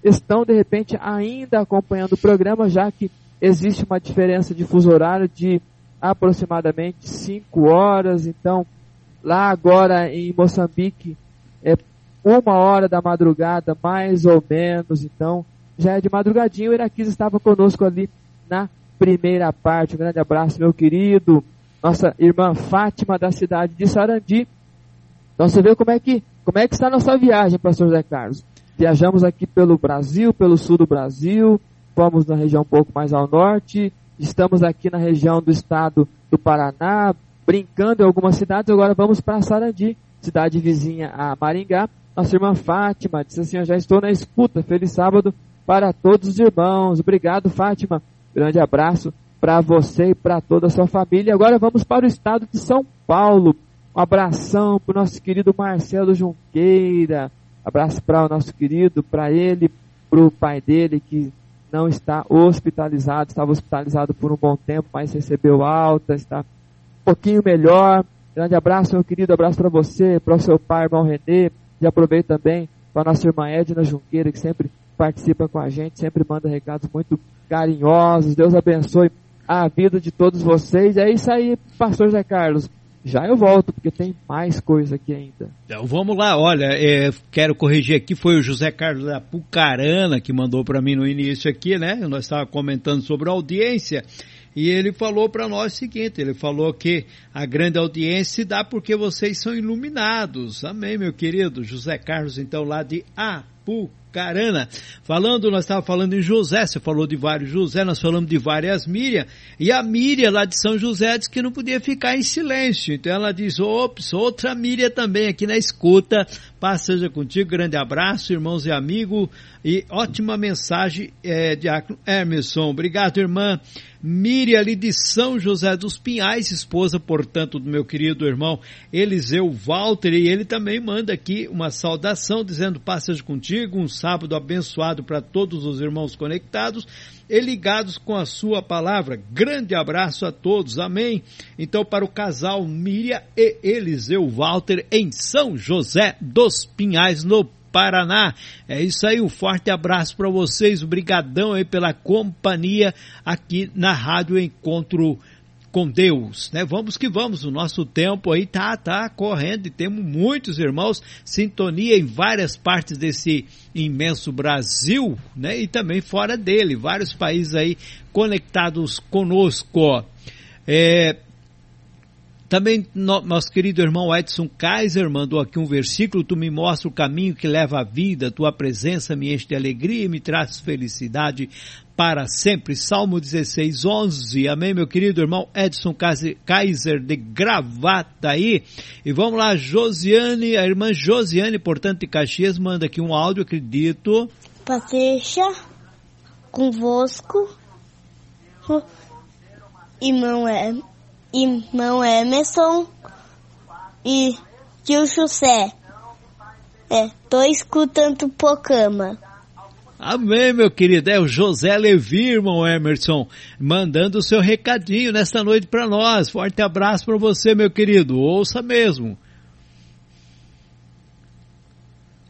estão, de repente, ainda acompanhando o programa, já que existe uma diferença de fuso horário de aproximadamente 5 horas. Então, lá agora em Moçambique, é uma hora da madrugada, mais ou menos, então já é de madrugadinho. O Iraquiz estava conosco ali na primeira parte. Um grande abraço, meu querido. Nossa irmã Fátima da cidade de Sarandi. Então você vê como é que, como é que está a nossa viagem, pastor Zé Carlos. Viajamos aqui pelo Brasil, pelo sul do Brasil, fomos na região um pouco mais ao norte, estamos aqui na região do estado do Paraná, brincando em algumas cidades, agora vamos para Sarandi, cidade vizinha a Maringá, nossa irmã Fátima disse assim: Eu já estou na escuta. Feliz sábado para todos os irmãos. Obrigado, Fátima. Grande abraço para você e para toda a sua família. Agora vamos para o estado de São Paulo. Um abração para o nosso querido Marcelo Junqueira. Abraço para o nosso querido, para ele, para o pai dele que não está hospitalizado, estava hospitalizado por um bom tempo, mas recebeu alta, está um pouquinho melhor. Grande abraço, meu querido, abraço para você, para o seu pai, irmão Renê, e aproveito também para nossa irmã Edna Junqueira, que sempre participa com a gente, sempre manda recados muito carinhosos. Deus abençoe a vida de todos vocês. É isso aí, pastor Zé Carlos. Já eu volto, porque tem mais coisa aqui ainda. Então vamos lá, olha, é, quero corrigir aqui, foi o José Carlos da Pucarana que mandou para mim no início aqui, né? Nós estávamos comentando sobre a audiência. E ele falou para nós o seguinte, ele falou que a grande audiência se dá porque vocês são iluminados. Amém, meu querido. José Carlos, então, lá de Apucarana. Carana. Falando, nós estávamos falando em José, você falou de vários José, nós falamos de várias Miriam, e a Miriam lá de São José disse que não podia ficar em silêncio. Então ela diz, ops, outra Miriam também aqui na escuta. Paz seja contigo, grande abraço, irmãos e amigos, e ótima mensagem, é, Diácono Emerson. Obrigado, irmã. Miriam ali de São José dos Pinhais, esposa, portanto, do meu querido irmão Eliseu Walter, e ele também manda aqui uma saudação, dizendo, paz seja contigo, um sábado abençoado para todos os irmãos conectados e ligados com a sua palavra. Grande abraço a todos, amém. Então, para o casal Miriam e Eliseu Walter em São José dos Pinhais, no Paraná. É isso aí, um forte abraço para vocês, obrigadão aí pela companhia aqui na Rádio Encontro com Deus, né? Vamos que vamos, o nosso tempo aí tá, tá correndo e temos muitos irmãos, sintonia em várias partes desse imenso Brasil, né? E também fora dele, vários países aí conectados conosco. É, também no, nosso querido irmão Edson Kaiser mandou aqui um versículo, tu me mostra o caminho que leva à vida, tua presença me enche de alegria e me traz felicidade para sempre. Salmo 16, 11. Amém, meu querido irmão Edson Kaiser de gravata aí. E vamos lá, Josiane, a irmã Josiane, portanto, de Caxias, manda aqui um áudio, acredito. Paseja convosco, irmão é irmão Emerson e tio José. É, tô escutando o programa. Amém, meu querido. É o José Levi, irmão Emerson, mandando o seu recadinho nesta noite para nós. Forte abraço para você, meu querido. Ouça mesmo.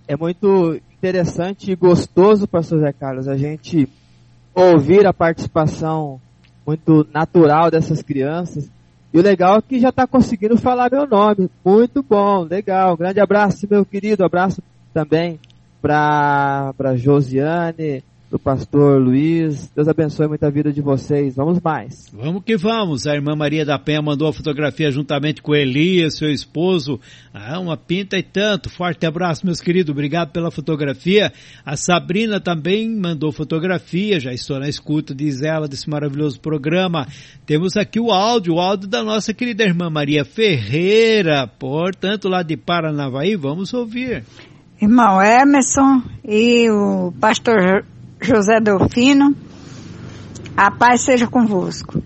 É muito interessante e gostoso, pastor Zé Carlos, a gente ouvir a participação muito natural dessas crianças e o legal é que já está conseguindo falar meu nome. Muito bom, legal. Grande abraço, meu querido. Abraço também para Josiane, do pastor Luiz. Deus abençoe muito a vida de vocês. Vamos mais. Vamos que vamos. A irmã Maria da Penha mandou a fotografia juntamente com Elias, seu esposo. Ah, uma pinta e tanto. Forte abraço, meus queridos. Obrigado pela fotografia. A Sabrina também mandou fotografia. Já estou na escuta, diz ela, desse maravilhoso programa. Temos aqui o áudio, o áudio da nossa querida irmã Maria Ferreira. Portanto, lá de Paranavaí, vamos ouvir. Irmão Emerson e o pastor José Delfino, a paz seja convosco.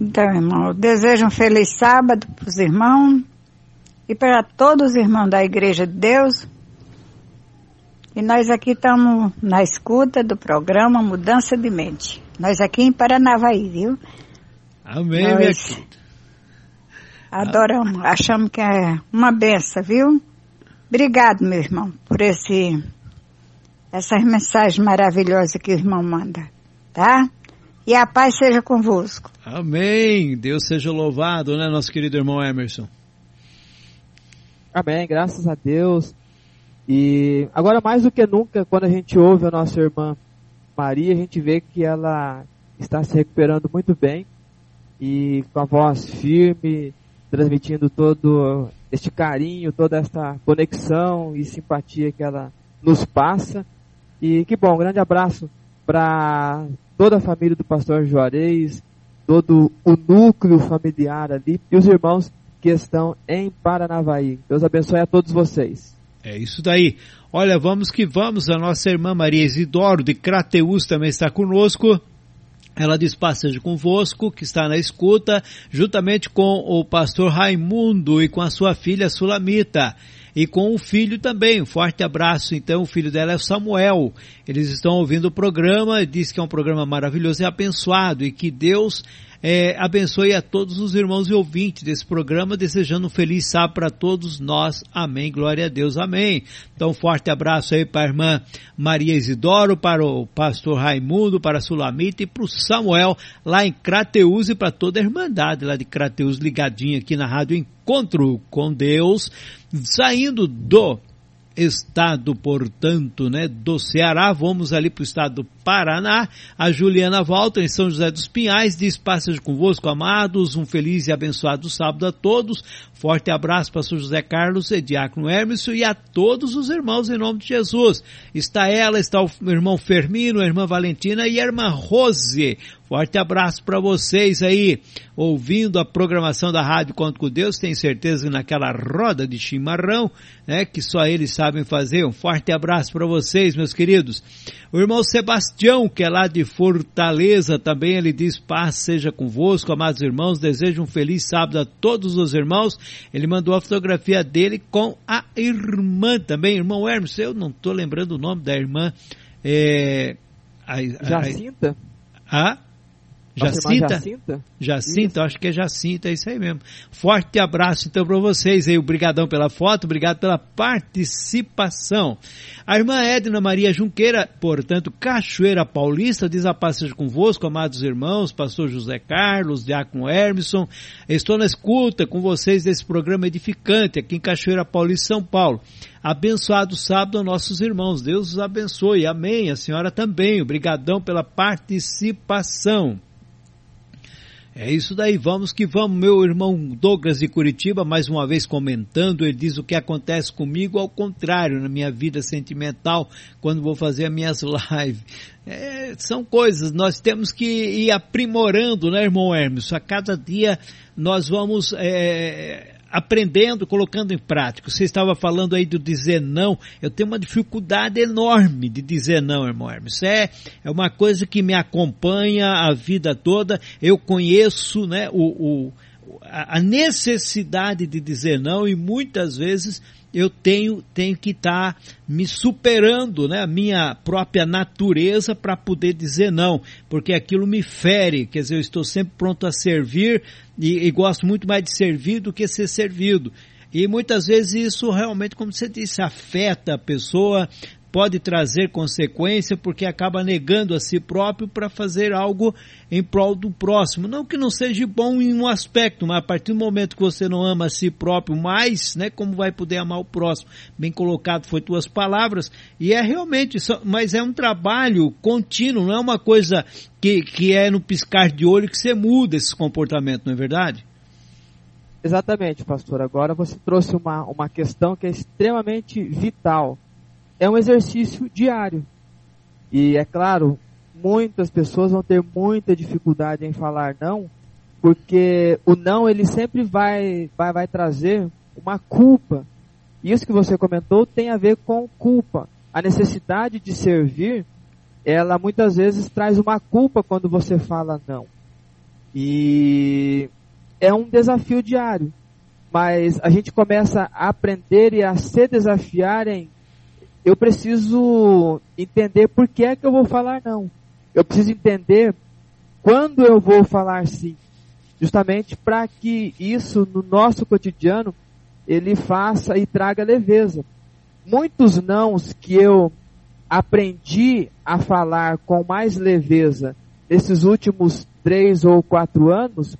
Então, irmão, eu desejo um feliz sábado para os irmãos e para todos os irmãos da Igreja de Deus. E nós aqui estamos na escuta do programa Mudança de Mente. Nós aqui em Paranavaí, viu? Amém, nós minha querida. Adoramos, achamos que é uma benção, viu? Obrigado, meu irmão, por esse essas mensagens maravilhosas que o irmão manda, tá? E a paz seja convosco. Amém. Deus seja louvado, né, nosso querido irmão Emerson? Amém. Graças a Deus. E agora mais do que nunca, quando a gente ouve a nossa irmã Maria, a gente vê que ela está se recuperando muito bem e com a voz firme, transmitindo todo este carinho, toda esta conexão e simpatia que ela nos passa. E que bom, um grande abraço para toda a família do pastor Juarez, todo o núcleo familiar ali e os irmãos que estão em Paranavaí. Deus abençoe a todos vocês. É isso daí. Olha, vamos que vamos. A nossa irmã Maria Isidoro de Crateus também está conosco. ela diz: Passeja convosco, que está na escuta, juntamente com o pastor Raimundo e com a sua filha Sulamita. E com o filho também, um forte abraço. Então, o filho dela é Samuel. Eles estão ouvindo o programa, diz que é um programa maravilhoso e abençoado e que Deus é, abençoe a todos os irmãos e ouvintes desse programa, desejando um feliz sábado para todos nós. Amém. Glória a Deus. Amém. Então, forte abraço aí para a irmã Maria Isidoro, para o pastor Raimundo, para a Sulamita e para o Samuel, lá em Crateus e para toda a Irmandade lá de Crateus, ligadinha aqui na Rádio Encontro com Deus, saindo do estado, portanto, né, do Ceará. Vamos ali para o estado do Paraná. A Juliana volta em São José dos Pinhais, diz passagem convosco, amados, um feliz e abençoado sábado a todos. Forte abraço para São José Carlos e Diácono Hermes e a todos os irmãos em nome de Jesus. Está ela, está o irmão Fermino, a irmã Valentina e a irmã Rose. Forte abraço para vocês aí, ouvindo a programação da Rádio Conto com Deus. Tenho certeza que naquela roda de chimarrão, né, que só eles sabem fazer. Um forte abraço para vocês, meus queridos. O irmão Sebastião, que é lá de Fortaleza, também ele diz paz seja convosco, amados irmãos. Desejo um feliz sábado a todos os irmãos. Ele mandou a fotografia dele com a irmã também, irmão Hermes. Eu não estou lembrando o nome da irmã. É, a, a, Jacinta? A, Jacinta? Jacinta? Jacinta, acho que é Jacinta, é isso aí mesmo. Forte abraço então para vocês aí, obrigadão pela foto, obrigado pela participação. A irmã Edna Maria Junqueira, portanto, Cachoeira Paulista, diz a seja convosco, amados irmãos, pastor José Carlos, Diácono Hermeson, estou na escuta com vocês desse programa edificante aqui em Cachoeira Paulista, São Paulo. Abençoado sábado a nossos irmãos. Deus os abençoe. Amém. A senhora também. Obrigadão pela participação. É isso daí, vamos que vamos. Meu irmão Douglas de Curitiba, mais uma vez comentando, ele diz o que acontece comigo ao contrário na minha vida sentimental quando vou fazer as minhas lives. É, são coisas, nós temos que ir aprimorando, né, irmão Hermes? A cada dia nós vamos é, aprendendo, colocando em prática. Você estava falando aí do dizer não. Eu tenho uma dificuldade enorme de dizer não, irmão Hermes. É, é uma coisa que me acompanha a vida toda. Eu conheço, né, o, o a necessidade de dizer não e muitas vezes eu tenho, tenho que estar tá me superando, né, a minha própria natureza para poder dizer não, porque aquilo me fere, quer dizer, eu estou sempre pronto a servir e, e gosto muito mais de servir do que ser servido. E muitas vezes isso realmente, como você disse, afeta a pessoa, pode trazer consequência porque acaba negando a si próprio para fazer algo em prol do próximo. Não que não seja bom em um aspecto, mas a partir do momento que você não ama a si próprio mais, né, como vai poder amar o próximo? Bem colocado foi tuas palavras e é realmente, mas é um trabalho contínuo, não é uma coisa que, que é no piscar de olho que você muda esse comportamento, não é verdade? Exatamente, pastor. Agora você trouxe uma, uma questão que é extremamente vital é um exercício diário. E é claro, muitas pessoas vão ter muita dificuldade em falar não, porque o não ele sempre vai, vai, vai trazer uma culpa. Isso que você comentou tem a ver com culpa. A necessidade de servir, ela muitas vezes traz uma culpa quando você fala não. E é um desafio diário. Mas a gente começa a aprender e a se desafiar em eu preciso entender por que é que eu vou falar não. Eu preciso entender quando eu vou falar sim. Justamente para que isso no nosso cotidiano ele faça e traga leveza. Muitos nãos que eu aprendi a falar com mais leveza nesses últimos três ou quatro anos,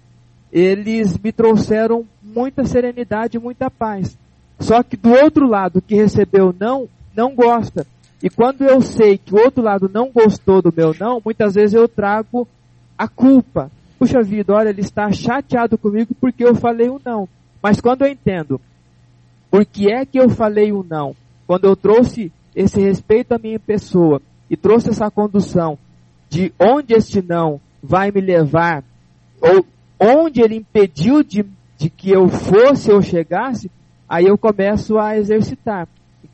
eles me trouxeram muita serenidade e muita paz. Só que do outro lado que recebeu não, não gosta. E quando eu sei que o outro lado não gostou do meu não, muitas vezes eu trago a culpa. Puxa vida, olha, ele está chateado comigo porque eu falei o um não. Mas quando eu entendo por que é que eu falei o um não, quando eu trouxe esse respeito à minha pessoa e trouxe essa condução de onde este não vai me levar, ou onde ele impediu de, de que eu fosse ou chegasse, aí eu começo a exercitar.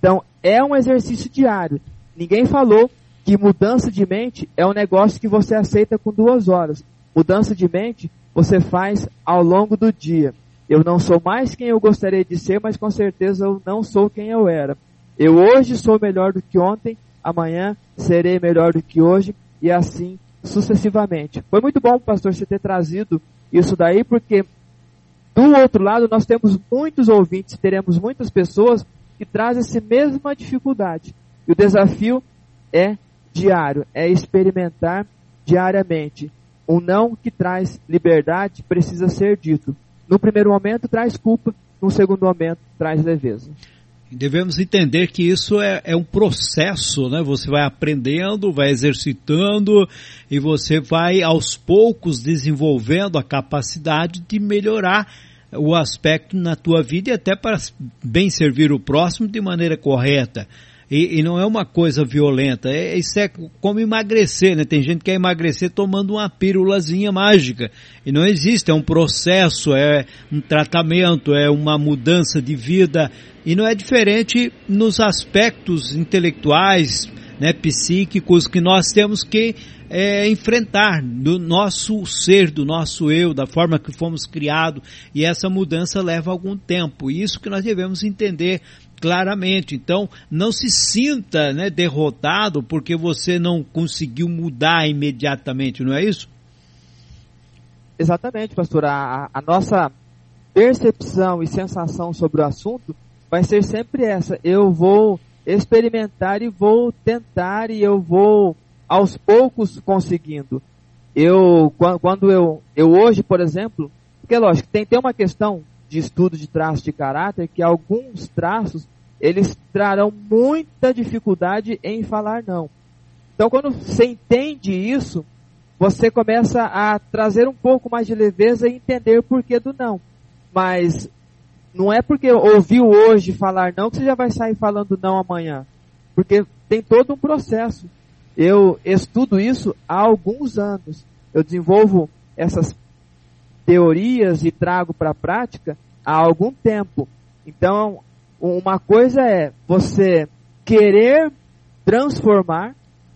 Então, é um exercício diário. Ninguém falou que mudança de mente é um negócio que você aceita com duas horas. Mudança de mente você faz ao longo do dia. Eu não sou mais quem eu gostaria de ser, mas com certeza eu não sou quem eu era. Eu hoje sou melhor do que ontem, amanhã serei melhor do que hoje e assim sucessivamente. Foi muito bom, pastor, você ter trazido isso daí, porque do outro lado nós temos muitos ouvintes, teremos muitas pessoas que trazem essa mesma dificuldade. E o desafio é diário, é experimentar diariamente. Um não que traz liberdade precisa ser dito. No primeiro momento traz culpa, no segundo momento traz leveza. Devemos entender que isso é, é, um processo, né? Você vai aprendendo, vai exercitando e você vai aos poucos desenvolvendo a capacidade de melhorar o aspecto na tua vida e até para bem servir o próximo de maneira correta. E, e, não é uma coisa violenta, é, isso é como emagrecer, né? Tem gente que quer emagrecer tomando uma pílulazinha mágica. E não existe, é um processo, é um tratamento, é uma mudança de vida. E não é diferente nos aspectos intelectuais, né, psíquicos que nós temos que é, enfrentar do nosso ser, do nosso eu, da forma que fomos criados. E essa mudança leva algum tempo. Isso que nós devemos entender claramente. Então, não se sinta né, derrotado porque você não conseguiu mudar imediatamente, não é isso? Exatamente, pastor. A, a nossa percepção e sensação sobre o assunto vai ser sempre essa. Eu vou experimentar e vou tentar e eu vou aos poucos conseguindo. Eu quando eu eu hoje, por exemplo, porque lógico, tem tem uma questão de estudo de traços de caráter que alguns traços eles trarão muita dificuldade em falar não. Então, quando você entende isso, você começa a trazer um pouco mais de leveza e entender o porquê do não. Mas não é porque ouviu hoje falar não que você já vai sair falando não amanhã. Porque tem todo um processo. Eu estudo isso há alguns anos. Eu desenvolvo essas teorias e trago para a prática há algum tempo. Então, uma coisa é você querer transformar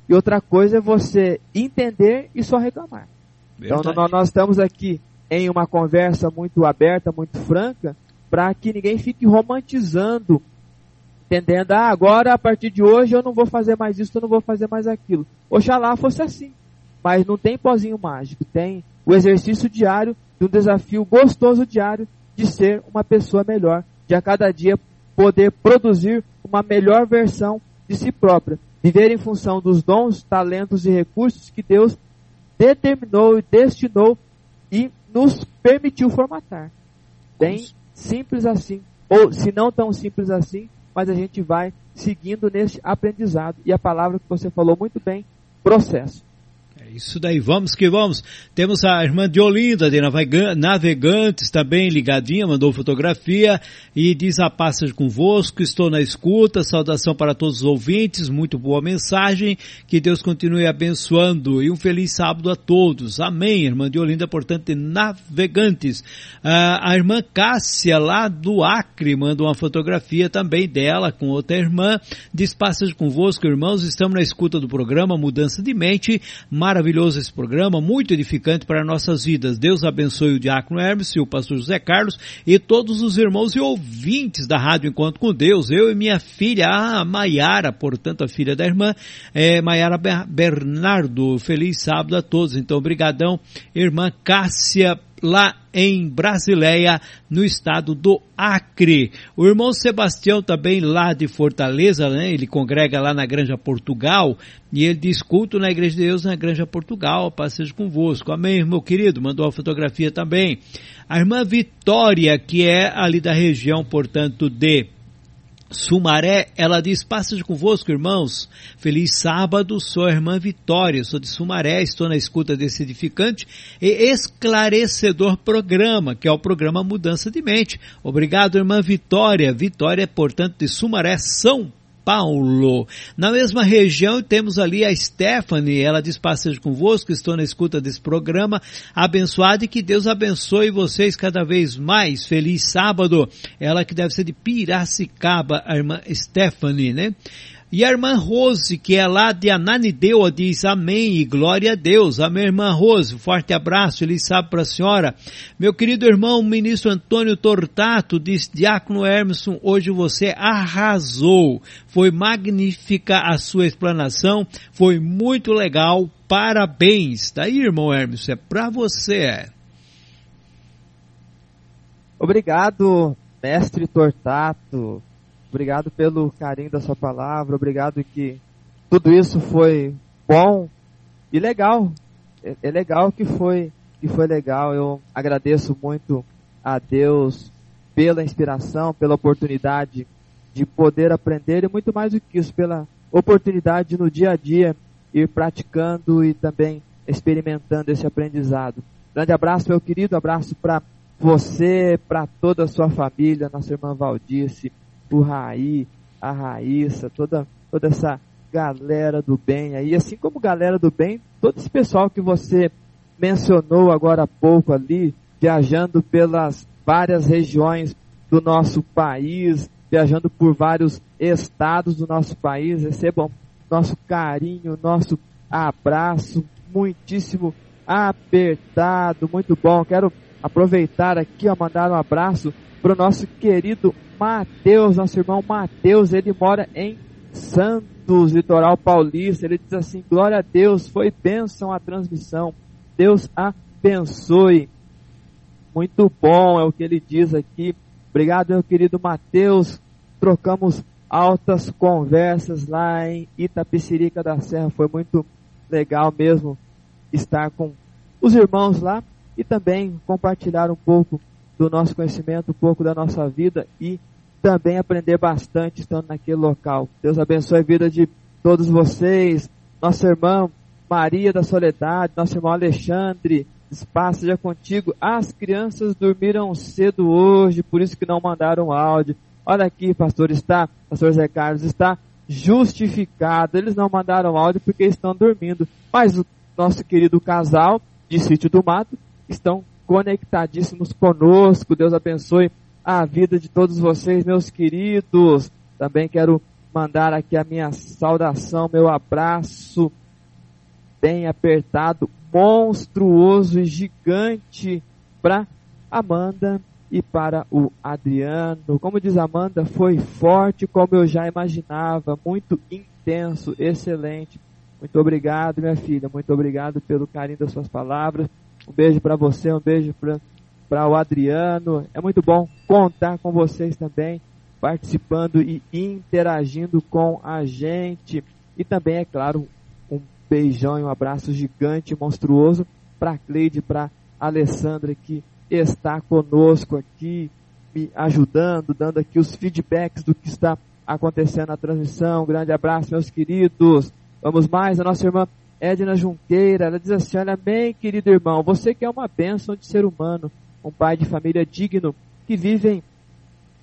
e outra coisa é você entender e só reclamar. Então, Verdade. Então nós estamos aqui em uma conversa muito aberta, muito franca, para que ninguém fique romantizando, entendendo, ah, agora a partir de hoje eu não vou fazer mais isso, eu não vou fazer mais aquilo. Oxalá fosse assim. Mas não tem pozinho mágico, tem o exercício diário de um desafio gostoso diário de ser uma pessoa melhor, de a cada dia poder produzir uma melhor versão de si própria. Viver em função dos dons, talentos e recursos que Deus determinou e destinou e nos permitiu formatar. Bem simples assim. Ou, se não tão simples assim, mas a gente vai seguindo nesse aprendizado. E a palavra que você falou muito bem, processo. Isso daí, vamos que vamos. Temos a irmã de Olinda, de Navegantes, também ligadinha, mandou fotografia e diz a paz convosco, estou na escuta, saudação para todos os ouvintes, muito boa mensagem, que Deus continue abençoando e um feliz sábado a todos. Amém, irmã de Olinda, portanto, de Navegantes. Ah, a irmã Cássia, lá do Acre, manda uma fotografia também dela com outra irmã, diz paz convosco, irmãos, estamos na escuta do programa Mudança de Mente, maravilhoso maravilhoso esse programa, muito edificante para nossas vidas. Deus abençoe o Diácono Hermes e o Pastor José Carlos e todos os irmãos e ouvintes da Rádio Encontro com Deus. Eu e minha filha, a Maiara, portanto a filha da irmã, é, Maiara Bernardo. Feliz sábado a todos. Então, obrigadão, irmã Cássia lá em Brasileia, no estado do Acre. O irmão Sebastião também lá de Fortaleza, né? Ele congrega lá na Granja Portugal e ele diz culto na Igreja de Deus na Granja Portugal, paz seja convosco. Amém, meu querido, mandou a fotografia também. A irmã Vitória, que é ali da região, portanto, de Sumaré, ela diz, paz convosco, irmãos. Feliz sábado, sou a irmã Vitória, sou de Sumaré, estou na escuta desse edificante e esclarecedor programa, que é o programa Mudança de Mente. Obrigado, irmã Vitória. Vitória, portanto, de Sumaré, São Paulo. Na mesma região temos ali a Stephanie, ela diz passeio convosco, estou na escuta desse programa, abençoado e que Deus abençoe vocês cada vez mais. Feliz sábado. Ela que deve ser de Piracicaba, a irmã Stephanie, né? E a irmã Rose, que é lá de Ananindeua, diz amém e glória a Deus. A minha irmã Rose, forte abraço, ele sabe para a senhora. Meu querido irmão, ministro Antônio Tortato, diz Diácono Hermeson, hoje você arrasou. Foi magnífica a sua explanação, foi muito legal, parabéns. Daí, tá irmão Hermeson, é para você. Obrigado, mestre Tortato. Obrigado pelo carinho da sua palavra. Obrigado que tudo isso foi bom e legal. É, é legal que foi que foi legal. Eu agradeço muito a Deus pela inspiração, pela oportunidade de poder aprender e muito mais do que isso, pela oportunidade de no dia a dia ir praticando e também experimentando esse aprendizado. Grande abraço, meu querido, abraço para você, para toda a sua família, nossa irmã Valdice, o Raí, a Raíssa, toda, toda essa galera do bem aí, assim como galera do bem, todo esse pessoal que você mencionou agora há pouco ali, viajando pelas várias regiões do nosso país, viajando por vários estados do nosso país, recebam nosso carinho, nosso abraço, muitíssimo apertado, muito bom. Quero aproveitar aqui, a mandar um abraço para o nosso querido Mateus, nosso irmão Mateus, ele mora em Santos, litoral paulista. Ele diz assim: Glória a Deus, foi bênção a transmissão. Deus abençoe. Muito bom é o que ele diz aqui. Obrigado, meu querido Mateus. Trocamos altas conversas lá em Itapecerica da Serra. Foi muito legal mesmo estar com os irmãos lá e também compartilhar um pouco do nosso conhecimento, um pouco da nossa vida e também aprender bastante estando naquele local. Deus abençoe a vida de todos vocês, nossa irmã Maria da Soledade, nosso irmão Alexandre, espaço seja contigo. As crianças dormiram cedo hoje, por isso que não mandaram áudio. Olha aqui, pastor, está, pastor Zé Carlos, está justificado. Eles não mandaram áudio porque estão dormindo. Mas o nosso querido casal de Sítio do Mato estão conectadíssimos conosco. Deus abençoe a vida de todos vocês, meus queridos. Também quero mandar aqui a minha saudação, meu abraço bem apertado, monstruoso e gigante para Amanda e para o Adriano. Como diz Amanda, foi forte como eu já imaginava, muito intenso, excelente. Muito obrigado, minha filha. Muito obrigado pelo carinho das suas palavras. Um beijo para você, um beijo para para o Adriano. É muito bom contar com vocês também, participando e interagindo com a gente. E também, é claro, um beijão e um abraço gigante, monstruoso para a Cleide, para a Alessandra que está conosco aqui, me ajudando, dando aqui os feedbacks do que está acontecendo na transmissão. Um grande abraço, meus queridos. Vamos mais, a nossa irmã Edna Junqueira, ela diz assim, olha bem, querido irmão, você que é uma bênção de ser humano, um pai de família digno, que vivem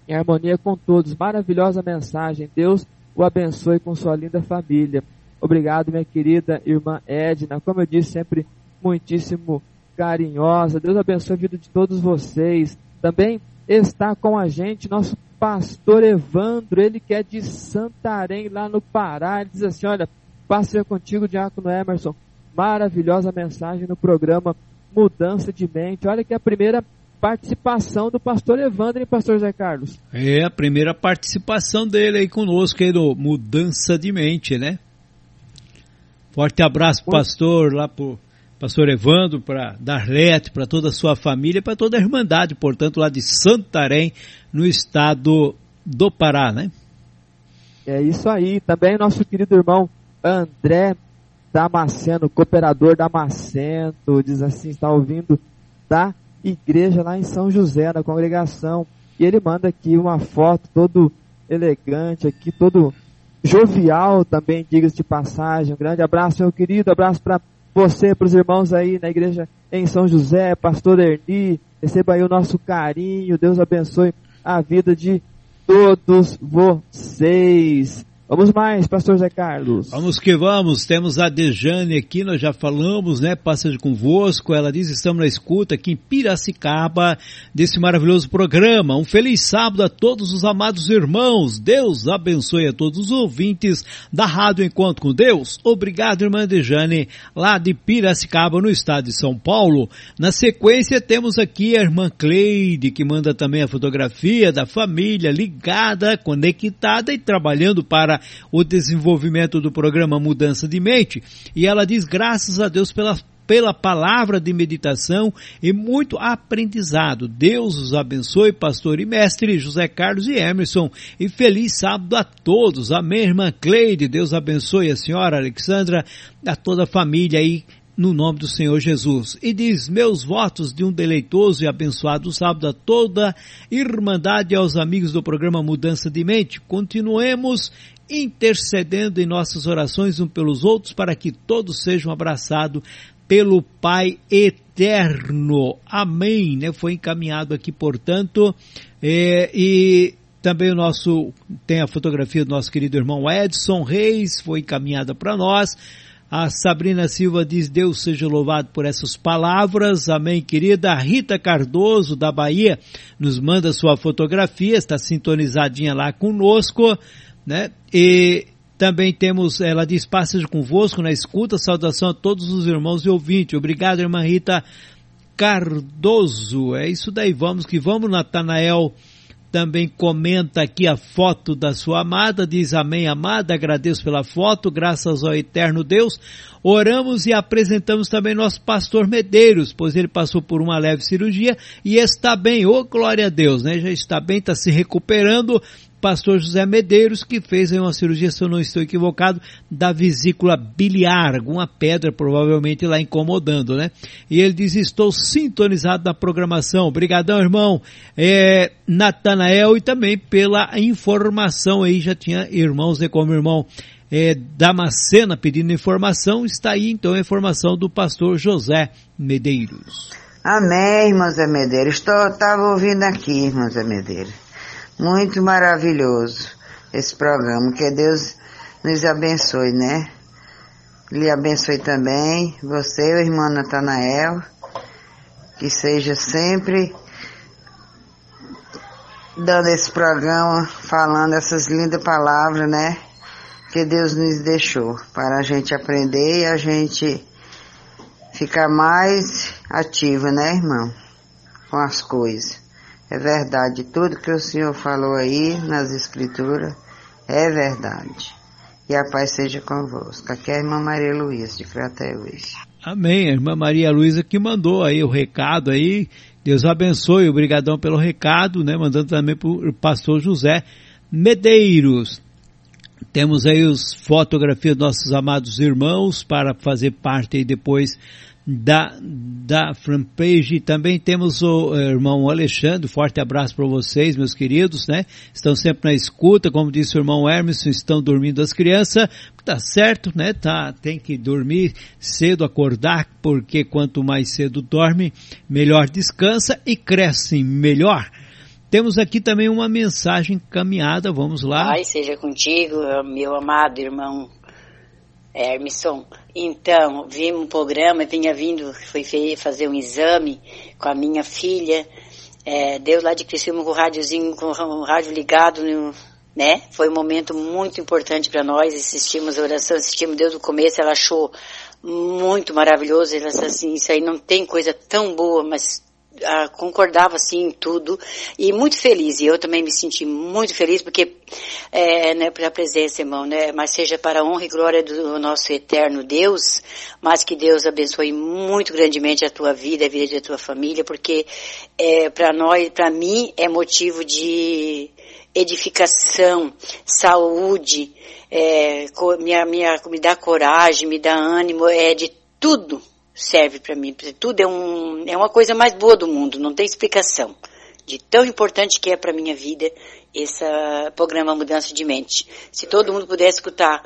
em harmonia com todos. Maravilhosa mensagem. Deus o abençoe com sua linda família. Obrigado, minha querida irmã Edna. Como eu disse, sempre muitíssimo carinhosa. Deus abençoe a vida de todos vocês. Também está com a gente nosso pastor Evandro, ele que é de Santarém, lá no Pará. Ele diz assim: Olha, passeio contigo, Diácono Emerson. Maravilhosa mensagem no programa mudança de mente. Olha que a primeira participação do pastor Evandro e pastor Zé Carlos. É, a primeira participação dele aí conosco aí no Mudança de Mente, né? Forte abraço, pastor, lá pro pastor Evandro, para Darlete, para toda a sua família, para toda a Irmandade, portanto, lá de Santarém, no estado do Pará, né? É isso aí. Também nosso querido irmão André Damasceno, cooperador Damasceno, diz assim, está ouvindo da igreja lá em São José, na congregação. E ele manda aqui uma foto todo elegante aqui, todo jovial também, diga-se de passagem. Um grande abraço, meu querido, abraço para você, para os irmãos aí na igreja em São José, pastor Erni, receba aí o nosso carinho, Deus abençoe a vida de todos vocês. Vamos mais, pastor Zé Carlos. Vamos que vamos, temos a Dejane aqui, nós já falamos, né, passa convosco, ela diz, estamos na escuta aqui em Piracicaba, desse maravilhoso programa. Um feliz sábado a todos os amados irmãos, Deus abençoe a todos os ouvintes da Rádio Encontro com Deus. Obrigado, irmã Dejane, lá de Piracicaba, no estado de São Paulo. Na sequência temos aqui a irmã Cleide, que manda também a fotografia da família ligada, conectada e trabalhando para o desenvolvimento do programa Mudança de Mente. E ela diz graças a Deus pela pela palavra de meditação e muito aprendizado. Deus os abençoe, pastor e mestre José Carlos e Emerson. E feliz sábado a todos. Amém, irmã Cleide. Deus abençoe a senhora Alexandra, a toda a família aí no nome do Senhor Jesus. E diz, meus votos de um deleitoso e abençoado sábado a toda irmandade e aos amigos do programa Mudança de Mente. Continuemos intercedendo em nossas orações uns pelos outros para que todos sejam abraçados pelo Pai eterno. Amém. Né? Foi encaminhado aqui, portanto, é, e também o nosso tem a fotografia do nosso querido irmão Edson Reis, foi encaminhada para nós. A Sabrina Silva diz, Deus seja louvado por essas palavras. Amém, querida. A Rita Cardoso, da Bahia, nos manda sua fotografia, está sintonizadinha lá conosco né? E também temos, ela diz, passagem convosco na escuta, saudação a todos os irmãos e ouvintes. Obrigado, irmã Rita Cardoso. É isso daí, vamos que vamos, Natanael também comenta aqui a foto da sua amada, diz amém, amada, agradeço pela foto, graças ao eterno Deus. Oramos e apresentamos também nosso pastor Medeiros, pois ele passou por uma leve cirurgia e está bem, ô oh, glória a Deus, né? Já está bem, está se recuperando pastor José Medeiros, que fez uma cirurgia, se eu não estou equivocado, da vesícula biliar, alguma pedra provavelmente lá incomodando, né? E ele diz, estou sintonizado na programação. Obrigadão, irmão. É, Natanael e também pela informação aí, já tinha irmãos e como irmão é, Damascena pedindo informação, está aí então a informação do pastor José Medeiros. Amém, irmão Zé Medeiros. Estava ouvindo aqui, irmão Zé Medeiros. Muito maravilhoso esse programa. Que Deus nos abençoe, né? Lhe abençoe também, você, o irmão Natanael, que seja sempre dando esse programa, falando essas lindas palavras, né? Que Deus nos deixou para a gente aprender e a gente ficar mais ativo, né, irmão? Com as coisas. É verdade, tudo que o Senhor falou aí nas Escrituras é verdade. E a paz seja convosco. Aqui é a irmã Maria Luísa, de Crateus. Amém. A irmã Maria Luísa que mandou aí o recado aí. Deus abençoe. Obrigadão pelo recado, né? Mandando também para o pastor José Medeiros. Temos aí os fotografias dos nossos amados irmãos para fazer parte aí depois da, da fanpage. Também temos o eh, irmão Alexandre, forte abraço para vocês, meus queridos, né? Estão sempre na escuta, como disse o irmão Hermes, estão dormindo as crianças, tá certo, né? Tá, tem que dormir cedo, acordar, porque quanto mais cedo dorme, melhor descansa e cresce melhor. Temos aqui também uma mensagem caminhada, vamos lá. Pai seja contigo, meu amado irmão Hermisson. Então, vi um programa, vinha vindo, fui fazer um exame com a minha filha. É, deu lá de Criciúma com o rádiozinho, com o rádio ligado, né? Foi um momento muito importante para nós. Assistimos a oração, assistimos desde o começo. Ela achou muito maravilhoso. Ela disse assim, isso aí não tem coisa tão boa, mas ah, concordava assim em tudo e muito feliz. E eu também me senti muito feliz porque é, né, pela presença, irmão, né? Mas seja para a honra e glória do nosso eterno Deus, mas que Deus abençoe muito grandemente a tua vida, a vida da tua família, porque é, para nós, para mim, é motivo de edificação, saúde, é, minha, minha, me dá coragem, me dá ânimo, é de tudo serve para mim. Tudo é, um, é uma coisa mais boa do mundo, não tem explicação. De tão importante que é para minha vida esse programa Mudança de Mente. Se todo mundo pudesse escutar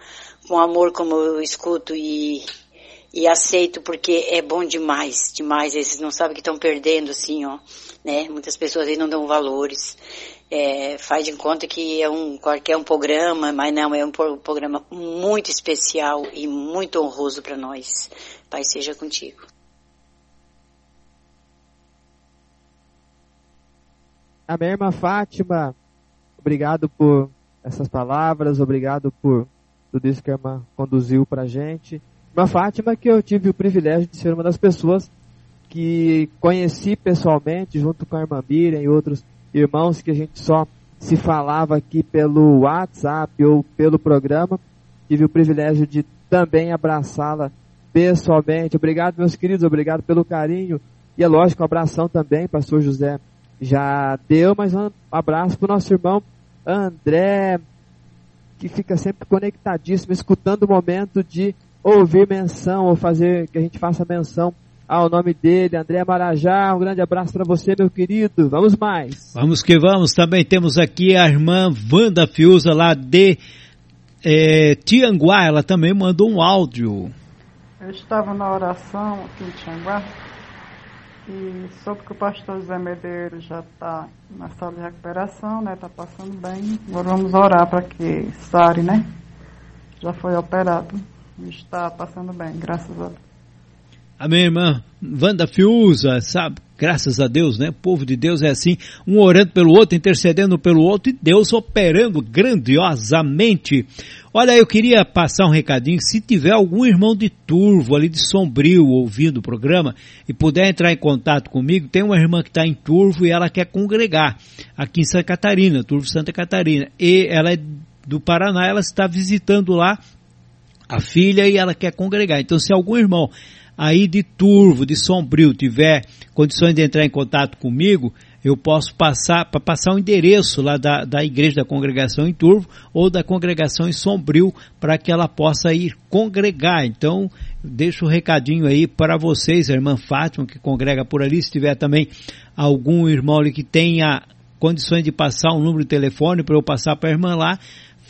com amor como eu escuto e, e aceito, porque é bom demais, demais. Eles não sabem que estão perdendo, assim, ó. Né? Muitas pessoas aí não dão valores. é, faz de conta que é um qualquer um programa, mas não, é um programa muito especial e muito honroso para nós. Pai seja contigo. A minha irmã Fátima, obrigado por essas palavras, obrigado por tudo isso que a irmã conduziu para gente. Irmã Fátima, que eu tive o privilégio de ser uma das pessoas que conheci pessoalmente, junto com a irmã Miriam e outros irmãos que a gente só se falava aqui pelo WhatsApp ou pelo programa. Tive o privilégio de também abraçá-la pessoalmente. Obrigado, meus queridos, obrigado pelo carinho. E é lógico, um abração também, pastor José já deu, mas um abraço para o nosso irmão André, que fica sempre conectadíssimo, escutando o momento de ouvir menção ou fazer que a gente faça menção ao nome dele, André Marajá. Um grande abraço para você, meu querido. Vamos mais. Vamos que vamos. Também temos aqui a irmã Wanda Fiuza, lá de é, Tianguá. Ela também mandou um áudio. Eu estava na oração aqui em Tianguá e soube que o pastor Zé Medeiros já está na sala de recuperação, né? Está passando bem. Agora vamos orar para que Sari, né? Já foi operado está passando bem, graças a Deus. Amém, irmã. Wanda Fiuza, sabe? Graças a Deus, né? O povo de Deus é assim, um orando pelo outro, intercedendo pelo outro e Deus operando grandiosamente. Olha, eu queria passar um recadinho, se tiver algum irmão de Turvo, ali de Sombrio, ouvindo o programa, e puder entrar em contato comigo, tem uma irmã que está em Turvo e ela quer congregar aqui em Santa Catarina, Turvo Santa Catarina, e ela é do Paraná, ela está visitando lá a filha e ela quer congregar. Então, se algum irmão aí de Turvo, de Sombrio, tiver condições de entrar em contato comigo, eu posso passar para passar o endereço lá da, da igreja da congregação em Turvo ou da congregação em Sombrio para que ela possa ir congregar. Então, deixo o um recadinho aí para vocês, a irmã Fátima que congrega por ali, se tiver também algum irmão ali que tenha condições de passar um número de telefone para eu passar para a irmã lá,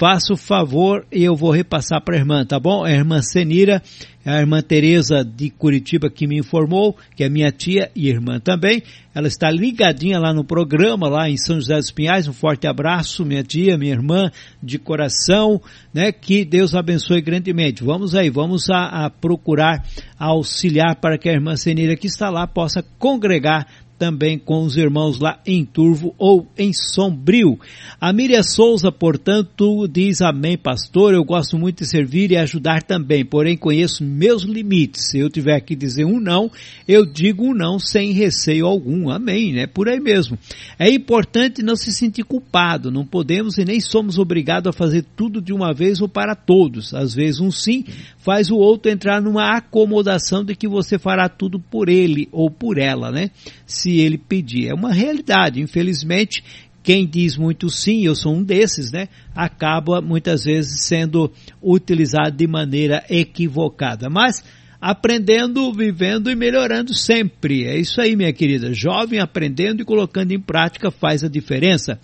faça o favor e eu vou repassar para a irmã, tá bom? A irmã Senira, a irmã Tereza de Curitiba que me informou, que é minha tia e irmã também. Ela está ligadinha lá no programa, lá em São José dos Pinhais. Um forte abraço, minha tia, minha irmã, de coração, né? Que Deus abençoe grandemente. Vamos aí, vamos a, a procurar auxiliar para que a irmã Senira que está lá possa congregar também com os irmãos lá em Turvo ou em Sombrio. A Miriam Souza, portanto, diz amém, pastor, eu gosto muito de servir e ajudar também, porém conheço meus limites. Se eu tiver que dizer um não, eu digo um não sem receio algum. Amém, né? Por aí mesmo. É importante não se sentir culpado, não podemos e nem somos obrigados a fazer tudo de uma vez ou para todos. Às vezes um sim faz o outro entrar numa acomodação de que você fará tudo por ele ou por ela, né? Se ele pedir. É uma realidade, infelizmente, quem diz muito sim, eu sou um desses, né? Acaba muitas vezes sendo utilizado de maneira equivocada. Mas aprendendo, vivendo e melhorando sempre. É isso aí, minha querida. Jovem aprendendo e colocando em prática faz a diferença.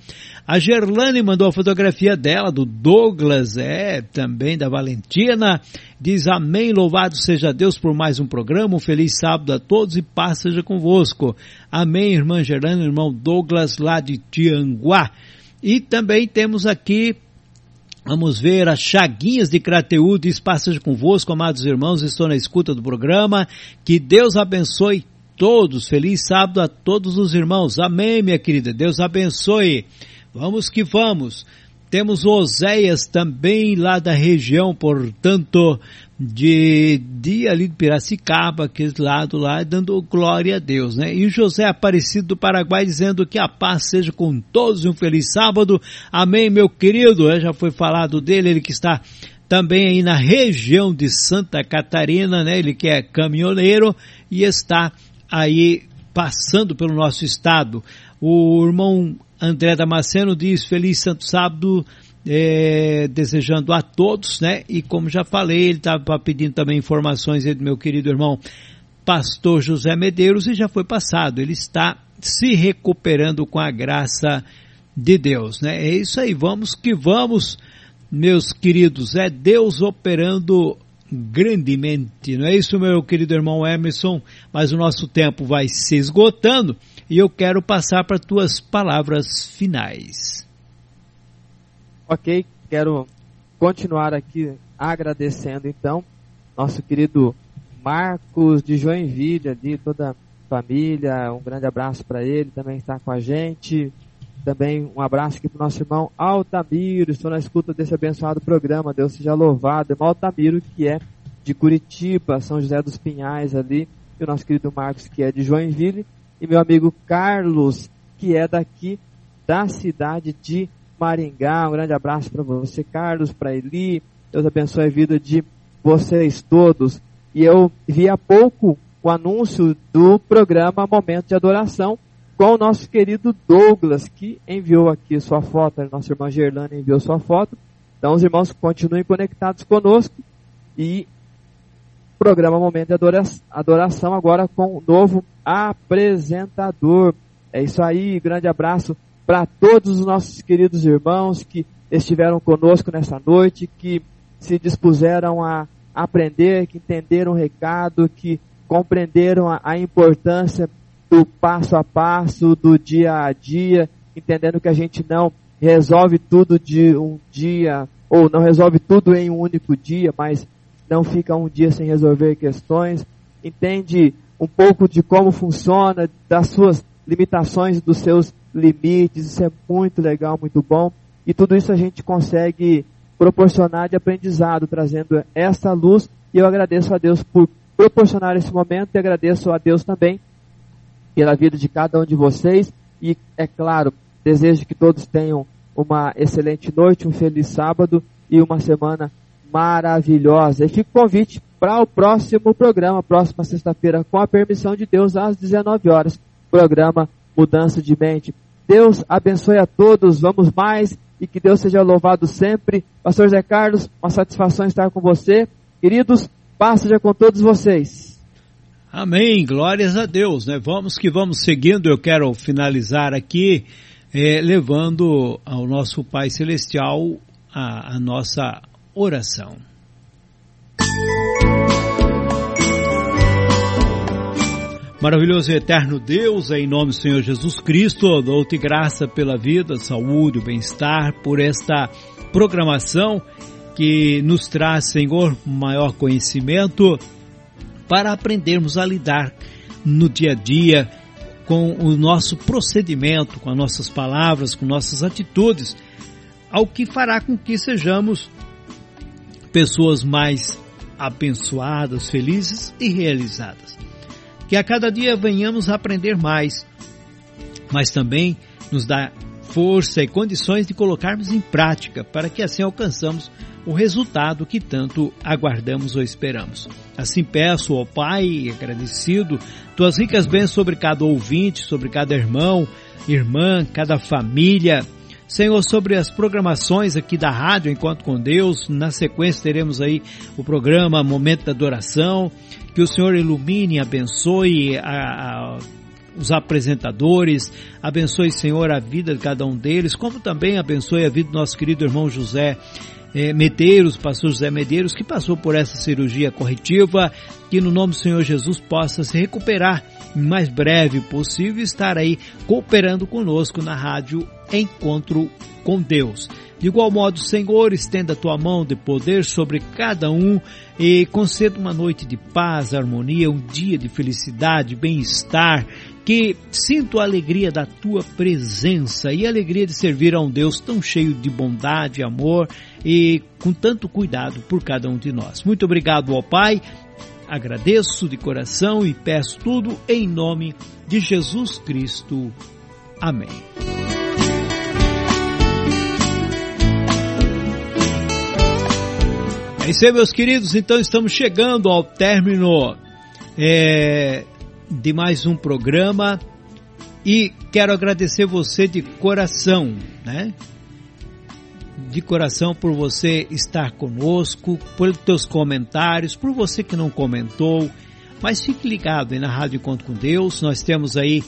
A Gerlane mandou a fotografia dela, do Douglas, é, também da Valentina. Diz amém, louvado seja Deus por mais um programa. Um feliz sábado a todos e paz seja convosco. Amém, irmã Gerlane, irmão Douglas, lá de Tianguá. E também temos aqui Vamos ver as chaguinhas de Crateú, diz passagem convosco, amados irmãos, estou na escuta do programa. Que Deus abençoe todos. Feliz sábado a todos os irmãos. Amém, minha querida. Deus abençoe. Vamos que vamos. Temos Oséias também lá da região, portanto, de, de ali de Piracicaba, aquele lado lá, dando glória a Deus, né? E José Aparecido do Paraguai dizendo que a paz seja com todos e um feliz sábado. Amém, meu querido. Já foi falado dele, ele que está também aí na região de Santa Catarina, né? Ele que é caminhoneiro e está aí passando pelo nosso estado. O irmão André Damasceno diz Feliz Santo Sábado, é, desejando a todos, né? E como já falei, ele estava pedindo também informações do meu querido irmão Pastor José Medeiros e já foi passado. Ele está se recuperando com a graça de Deus, né? É isso aí, vamos que vamos, meus queridos. É Deus operando grandemente, não é isso, meu querido irmão Emerson? Mas o nosso tempo vai se esgotando e eu quero passar para tuas palavras finais. Ok, quero continuar aqui agradecendo então nosso querido Marcos de Joinville ali, toda a família, um grande abraço para ele, também está com a gente. Também um abraço aqui para o nosso irmão Altamiro, estou na escuta desse abençoado programa, Deus seja louvado. Irmão Altamiro, que é de Curitiba, São José dos Pinhais ali, e o nosso querido Marcos, que é de Joinville, e meu amigo Carlos, que é daqui da cidade de Maringá. Um grande abraço para você, Carlos, para Eli. Deus abençoe a vida de vocês todos. E eu vi há pouco o anúncio do programa Momento de Adoração com o nosso querido Douglas, que enviou aqui sua foto, a nossa irmã Gerlane enviou sua foto. Então os irmãos continuem conectados conosco e programa Momento de Adoração agora com o novo apresentador. É isso aí, grande abraço para todos os nossos queridos irmãos que estiveram conosco nessa noite, que se dispuseram a aprender, que entenderam o recado, que compreenderam a, a importância do passo a passo, do dia a dia, entendendo que a gente não resolve tudo de um dia, ou não resolve tudo em um único dia, mas não fica um dia sem resolver questões, entende um pouco de como funciona, das suas limitações, dos seus limites, isso é muito legal, muito bom, e tudo isso a gente consegue proporcionar de aprendizado, trazendo essa luz, e eu agradeço a Deus por proporcionar esse momento, e agradeço a Deus também pela vida de cada um de vocês, e é claro, desejo que todos tenham uma excelente noite, um feliz sábado e uma semana maravilhosa. E fica o convite para o próximo programa, próxima sexta-feira, com a permissão de Deus, às 19 horas. Programa Mudança de Mente. Deus abençoe a todos, vamos mais e que Deus seja louvado sempre. Pastor Zé Carlos, uma satisfação estar com você. Queridos, paz seja com todos vocês. Amém, glórias a Deus, né? Vamos que vamos seguindo, eu quero finalizar aqui eh, levando ao nosso Pai Celestial a, a nossa oração. Maravilhoso e eterno Deus, em nome do Senhor Jesus Cristo, dou-te graça pela vida, saúde, bem-estar, por esta programação que nos traz, Senhor, maior conhecimento para aprendermos a lidar no dia a dia com o nosso procedimento, com as nossas palavras, com nossas atitudes, ao que fará com que sejamos pessoas mais abençoadas, felizes e realizadas. Que a cada dia venhamos a aprender mais, mas também nos dá força e condições de colocarmos em prática para que assim alcançamos o resultado que tanto aguardamos ou esperamos. Assim peço ao Pai, agradecido, tuas ricas bênçãos sobre cada ouvinte, sobre cada irmão, irmã, cada família, Senhor, sobre as programações aqui da Rádio Enquanto com Deus, na sequência teremos aí o programa Momento da Adoração, que o Senhor ilumine, abençoe a, a, os apresentadores, abençoe, Senhor, a vida de cada um deles, como também abençoe a vida do nosso querido irmão José é, Medeiros, pastor José Medeiros, que passou por essa cirurgia corretiva, que no nome do Senhor Jesus possa se recuperar mais breve possível e estar aí cooperando conosco na rádio Encontro com Deus. De igual modo, Senhor, estenda a tua mão de poder sobre cada um e conceda uma noite de paz, harmonia, um dia de felicidade, bem-estar, que sinto a alegria da tua presença e a alegria de servir a um Deus tão cheio de bondade, amor e com tanto cuidado por cada um de nós. Muito obrigado, ó Pai. Agradeço de coração e peço tudo em nome de Jesus Cristo. Amém. É isso aí, meus queridos. Então estamos chegando ao término é, de mais um programa e quero agradecer você de coração, né? De coração por você estar conosco, por teus comentários, por você que não comentou, mas fique ligado aí na Rádio Conto com Deus. Nós temos aí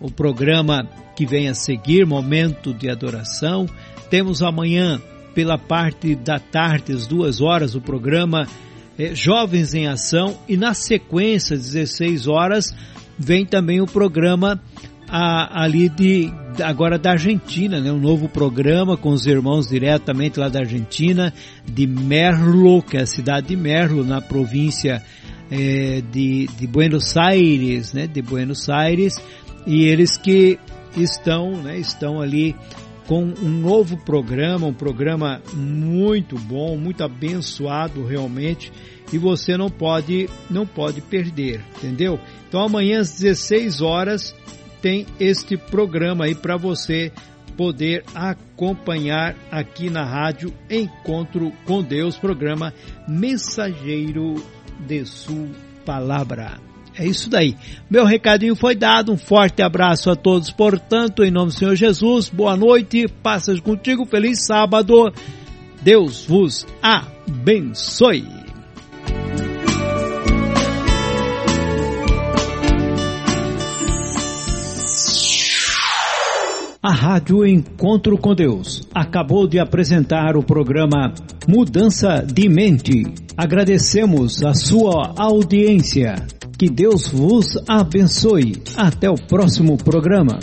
o programa que vem a seguir, Momento de Adoração. Temos amanhã pela parte da tarde, às duas horas, o programa é, Jovens em Ação e na sequência, às 16 horas, vem também o programa a, ali de agora da Argentina, né? Um novo programa com os irmãos diretamente lá da Argentina, de Merlo, que é a cidade de Merlo, na província é, de, de Buenos Aires, né? De Buenos Aires, e eles que estão, né? Estão ali com um novo programa, um programa muito bom, muito abençoado realmente, e você não pode não pode perder, entendeu? Então amanhã às 16 horas tem este programa aí para você poder acompanhar aqui na rádio Encontro com Deus, programa Mensageiro de Sua Palavra. É isso daí. Meu recadinho foi dado. Um forte abraço a todos. Portanto, em nome do Senhor Jesus, boa noite. Passas contigo. Feliz sábado. Deus vos abençoe. A Rádio Encontro com Deus acabou de apresentar o programa Mudança de Mente. Agradecemos a sua audiência. Que Deus vos abençoe. Até o próximo programa.